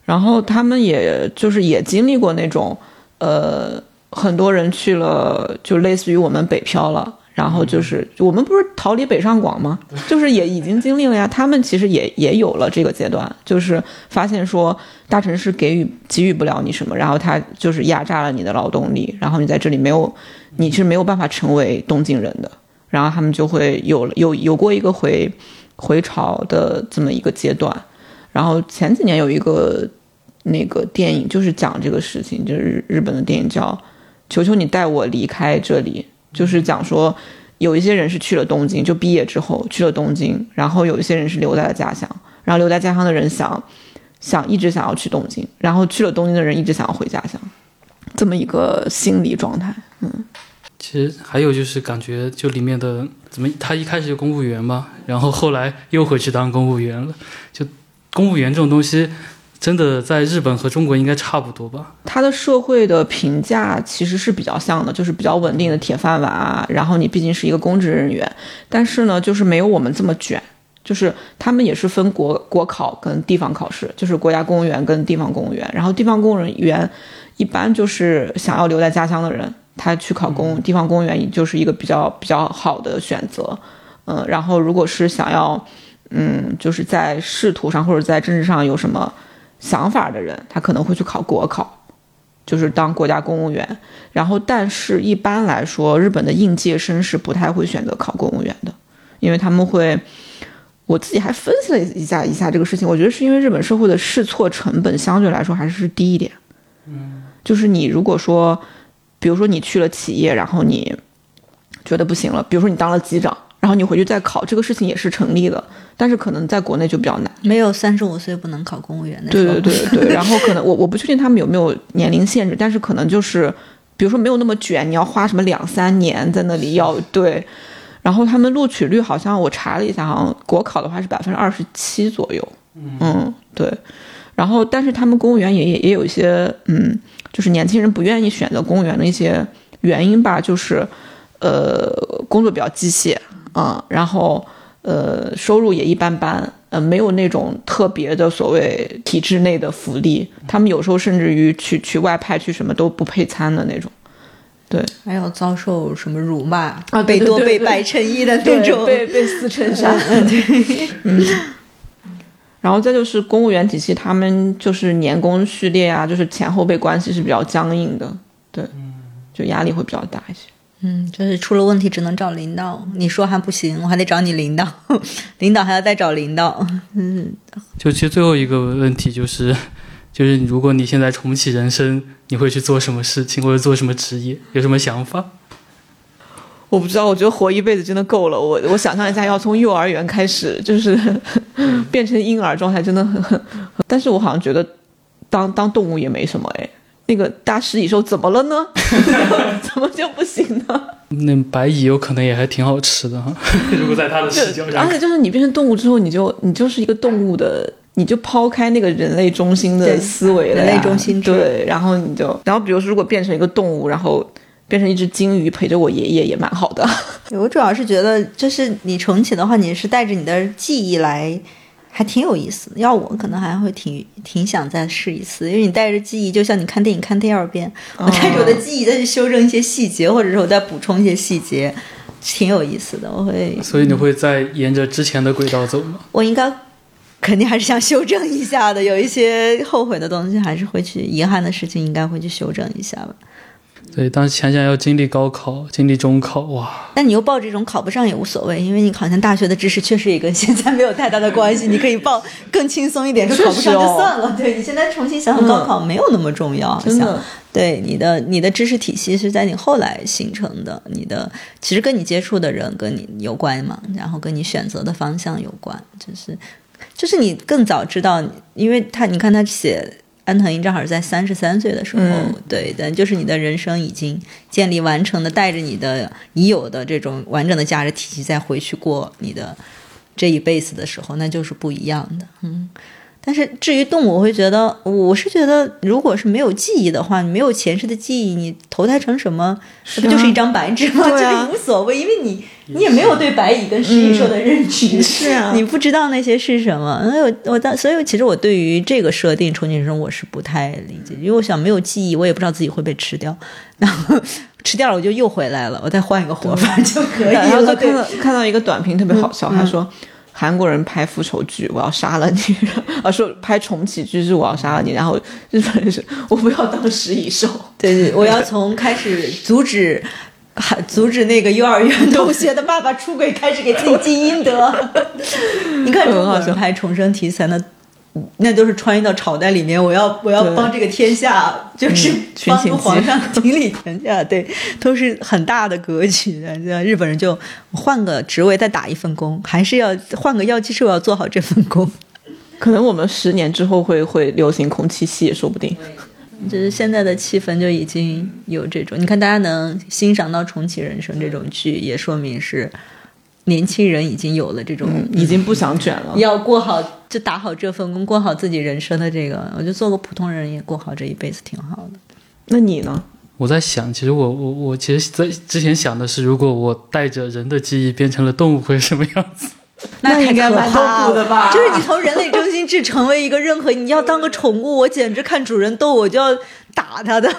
然后他们也就是也经历过那种，呃，很多人去了，就类似于我们北漂了。然后就是我们不是逃离北上广吗？就是也已经经历了呀。他们其实也也有了这个阶段，就是发现说大城市给予给予不了你什么，然后他就是压榨了你的劳动力，然后你在这里没有，你是没有办法成为东京人的。然后他们就会有有有过一个回回潮的这么一个阶段，然后前几年有一个那个电影就是讲这个事情，就是日本的电影叫《求求你带我离开这里》，就是讲说有一些人是去了东京，就毕业之后去了东京，然后有一些人是留在了家乡，然后留在家乡的人想想一直想要去东京，然后去了东京的人一直想要回家乡，这么一个心理状态，嗯。其实还有就是感觉，就里面的怎么，他一开始就公务员嘛，然后后来又回去当公务员了。就公务员这种东西，真的在日本和中国应该差不多吧？他的社会的评价其实是比较像的，就是比较稳定的铁饭碗啊。然后你毕竟是一个公职人员，但是呢，就是没有我们这么卷。就是他们也是分国国考跟地方考试，就是国家公务员跟地方公务员。然后地方公务员一般就是想要留在家乡的人。他去考公地方公务员就是一个比较比较好的选择，嗯，然后如果是想要，嗯，就是在仕途上或者在政治上有什么想法的人，他可能会去考国考，就是当国家公务员。然后，但是一般来说，日本的应届生是不太会选择考公务员的，因为他们会，我自己还分析了一下一下这个事情，我觉得是因为日本社会的试错成本相对来说还是低一点，嗯，就是你如果说。比如说你去了企业，然后你觉得不行了。比如说你当了机长，然后你回去再考，这个事情也是成立的。但是可能在国内就比较难，没有三十五岁不能考公务员的。对对对对。然后可能我我不确定他们有没有年龄限制，但是可能就是，比如说没有那么卷，你要花什么两三年在那里要 对。然后他们录取率好像我查了一下，好像国考的话是百分之二十七左右。嗯，对。然后但是他们公务员也也也有一些嗯。就是年轻人不愿意选择公务员的一些原因吧，就是，呃，工作比较机械啊，然后呃，收入也一般般，呃，没有那种特别的所谓体制内的福利，他们有时候甚至于去去外派去什么都不配餐的那种，对，还要遭受什么辱骂啊，被多被白衬衣的那种，被被撕衬衫，对，嗯。然后再就是公务员体系，他们就是年功序列啊，就是前后辈关系是比较僵硬的，对，就压力会比较大一些。嗯，就是出了问题只能找领导，你说还不行，我还得找你领导，领导还要再找领导。嗯，就其实最后一个问题就是，就是如果你现在重启人生，你会去做什么事情，或者做什么职业，有什么想法？我不知道，我觉得活一辈子真的够了。我我想象一下，要从幼儿园开始，就是 变成婴儿状态，真的很很。但是我好像觉得，当当动物也没什么哎。那个大食蚁兽怎么了呢？怎么就不行呢？那白蚁有可能也还挺好吃的哈。如果在它的视角上，而且就是你变成动物之后，你就你就是一个动物的，你就抛开那个人类中心的思维了，人类中心对，然后你就，然后比如说如果变成一个动物，然后。变成一只金鱼陪着我爷爷也蛮好的。我主要是觉得，就是你重启的话，你是带着你的记忆来，还挺有意思。要我可能还会挺挺想再试一次，因为你带着记忆，就像你看电影看第二遍，我带着我的记忆再去修正一些细节，或者是我再补充一些细节，挺有意思的。我会，所以你会再沿着之前的轨道走吗？我应该肯定还是想修正一下的，有一些后悔的东西，还是会去遗憾的事情，应该会去修正一下吧。对，当时想想要经历高考，经历中考，哇！那你又报这种考不上也无所谓，因为你好像大学的知识确实也跟现在没有太大的关系，你可以报更轻松一点，说考不上就算了。对你现在重新想想高考没有那么重要，真的。对你的你的知识体系是在你后来形成的，你的其实跟你接触的人跟你有关嘛，然后跟你选择的方向有关，就是就是你更早知道，因为他你看他写。安藤英正好是在三十三岁的时候，嗯对，但就是你的人生已经建立完成的，带着你的已有的这种完整的价值体系再回去过你的这一辈子的时候，那就是不一样的。嗯，但是至于动物，我会觉得，我是觉得，如果是没有记忆的话，你没有前世的记忆，你投胎成什么，是那不就是啊一张白纸吗？对啊这 个无所谓，因为你你也没有对白蚁跟食蚁兽的认知，是啊 你不知道那些是什么。所以我我当所以其实我对于这个设定重启人生我是不太理解，因为我想没有记忆，我也不知道自己会被吃掉，然后吃掉了我就又回来了，我再换一个活法就可以然后。看到看到一个短评特别好笑，他说。韩国人拍复仇剧，我要杀了你；啊，说拍重启剧是我要杀了你。然后日本人是我不要当食蚁兽。对对，我要从开始阻止。还阻止那个幼儿园同学的爸爸出轨，开始给自己积阴德。你看中国人拍重生题材，那那都是穿越到朝代里面，我要我要帮这个天下，就是帮助皇上顶 理天下，对，都是很大的格局日本人就换个职位再打一份工，还是要换个药剂师，我要做好这份工。可能我们十年之后会会流行空气系，也说不定。就是现在的气氛就已经有这种，你看大家能欣赏到《重启人生》这种剧，也说明是年轻人已经有了这种、嗯，已经不想卷了。要过好就打好这份工，过好自己人生的这个，我就做个普通人也过好这一辈子挺好的。那你呢？我在想，其实我我我其实在之前想的是，如果我带着人的记忆变成了动物会什么样子？那太可应该蛮怕了痛苦的吧就是你从人类中心制成为一个任何你要当个宠物，我简直看主人斗我就要打他的。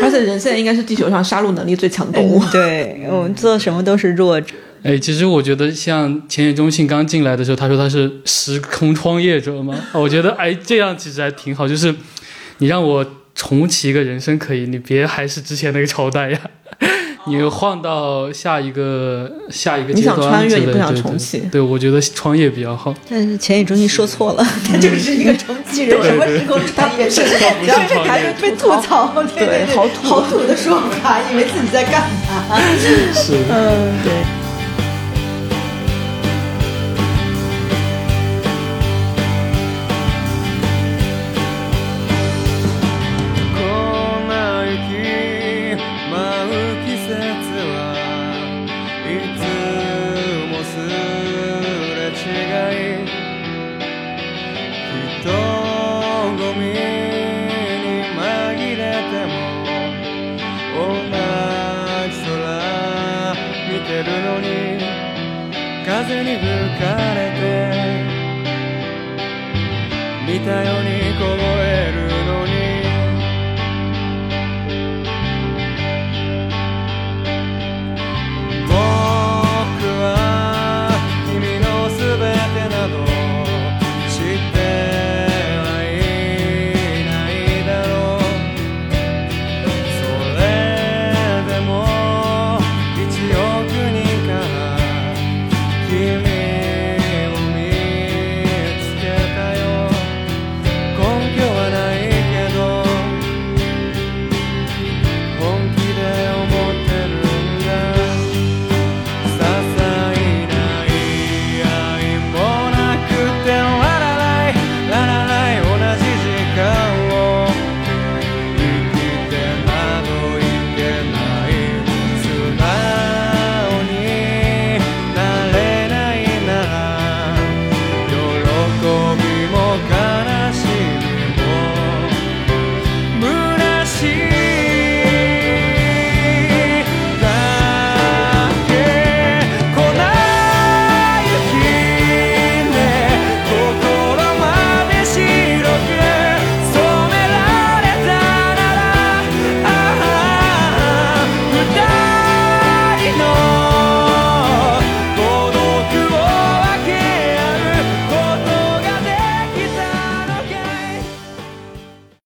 而且人现在应该是地球上杀戮能力最强的动物。对，我们做什么都是弱者。哎，其实我觉得像前野中信刚进来的时候，他说他是时空创业者嘛，我觉得哎这样其实还挺好，就是你让我重启一个人生可以，你别还是之前那个朝代呀，你换到下一个下一个你想阶段之类穿越你不想重启。对，我觉得创业比较好。但是前野中心说错了，他就是一个重启人，什么时空创业是？然后这还被吐槽，对对，好土好土的说法，以为自己在干嘛？是，嗯，对。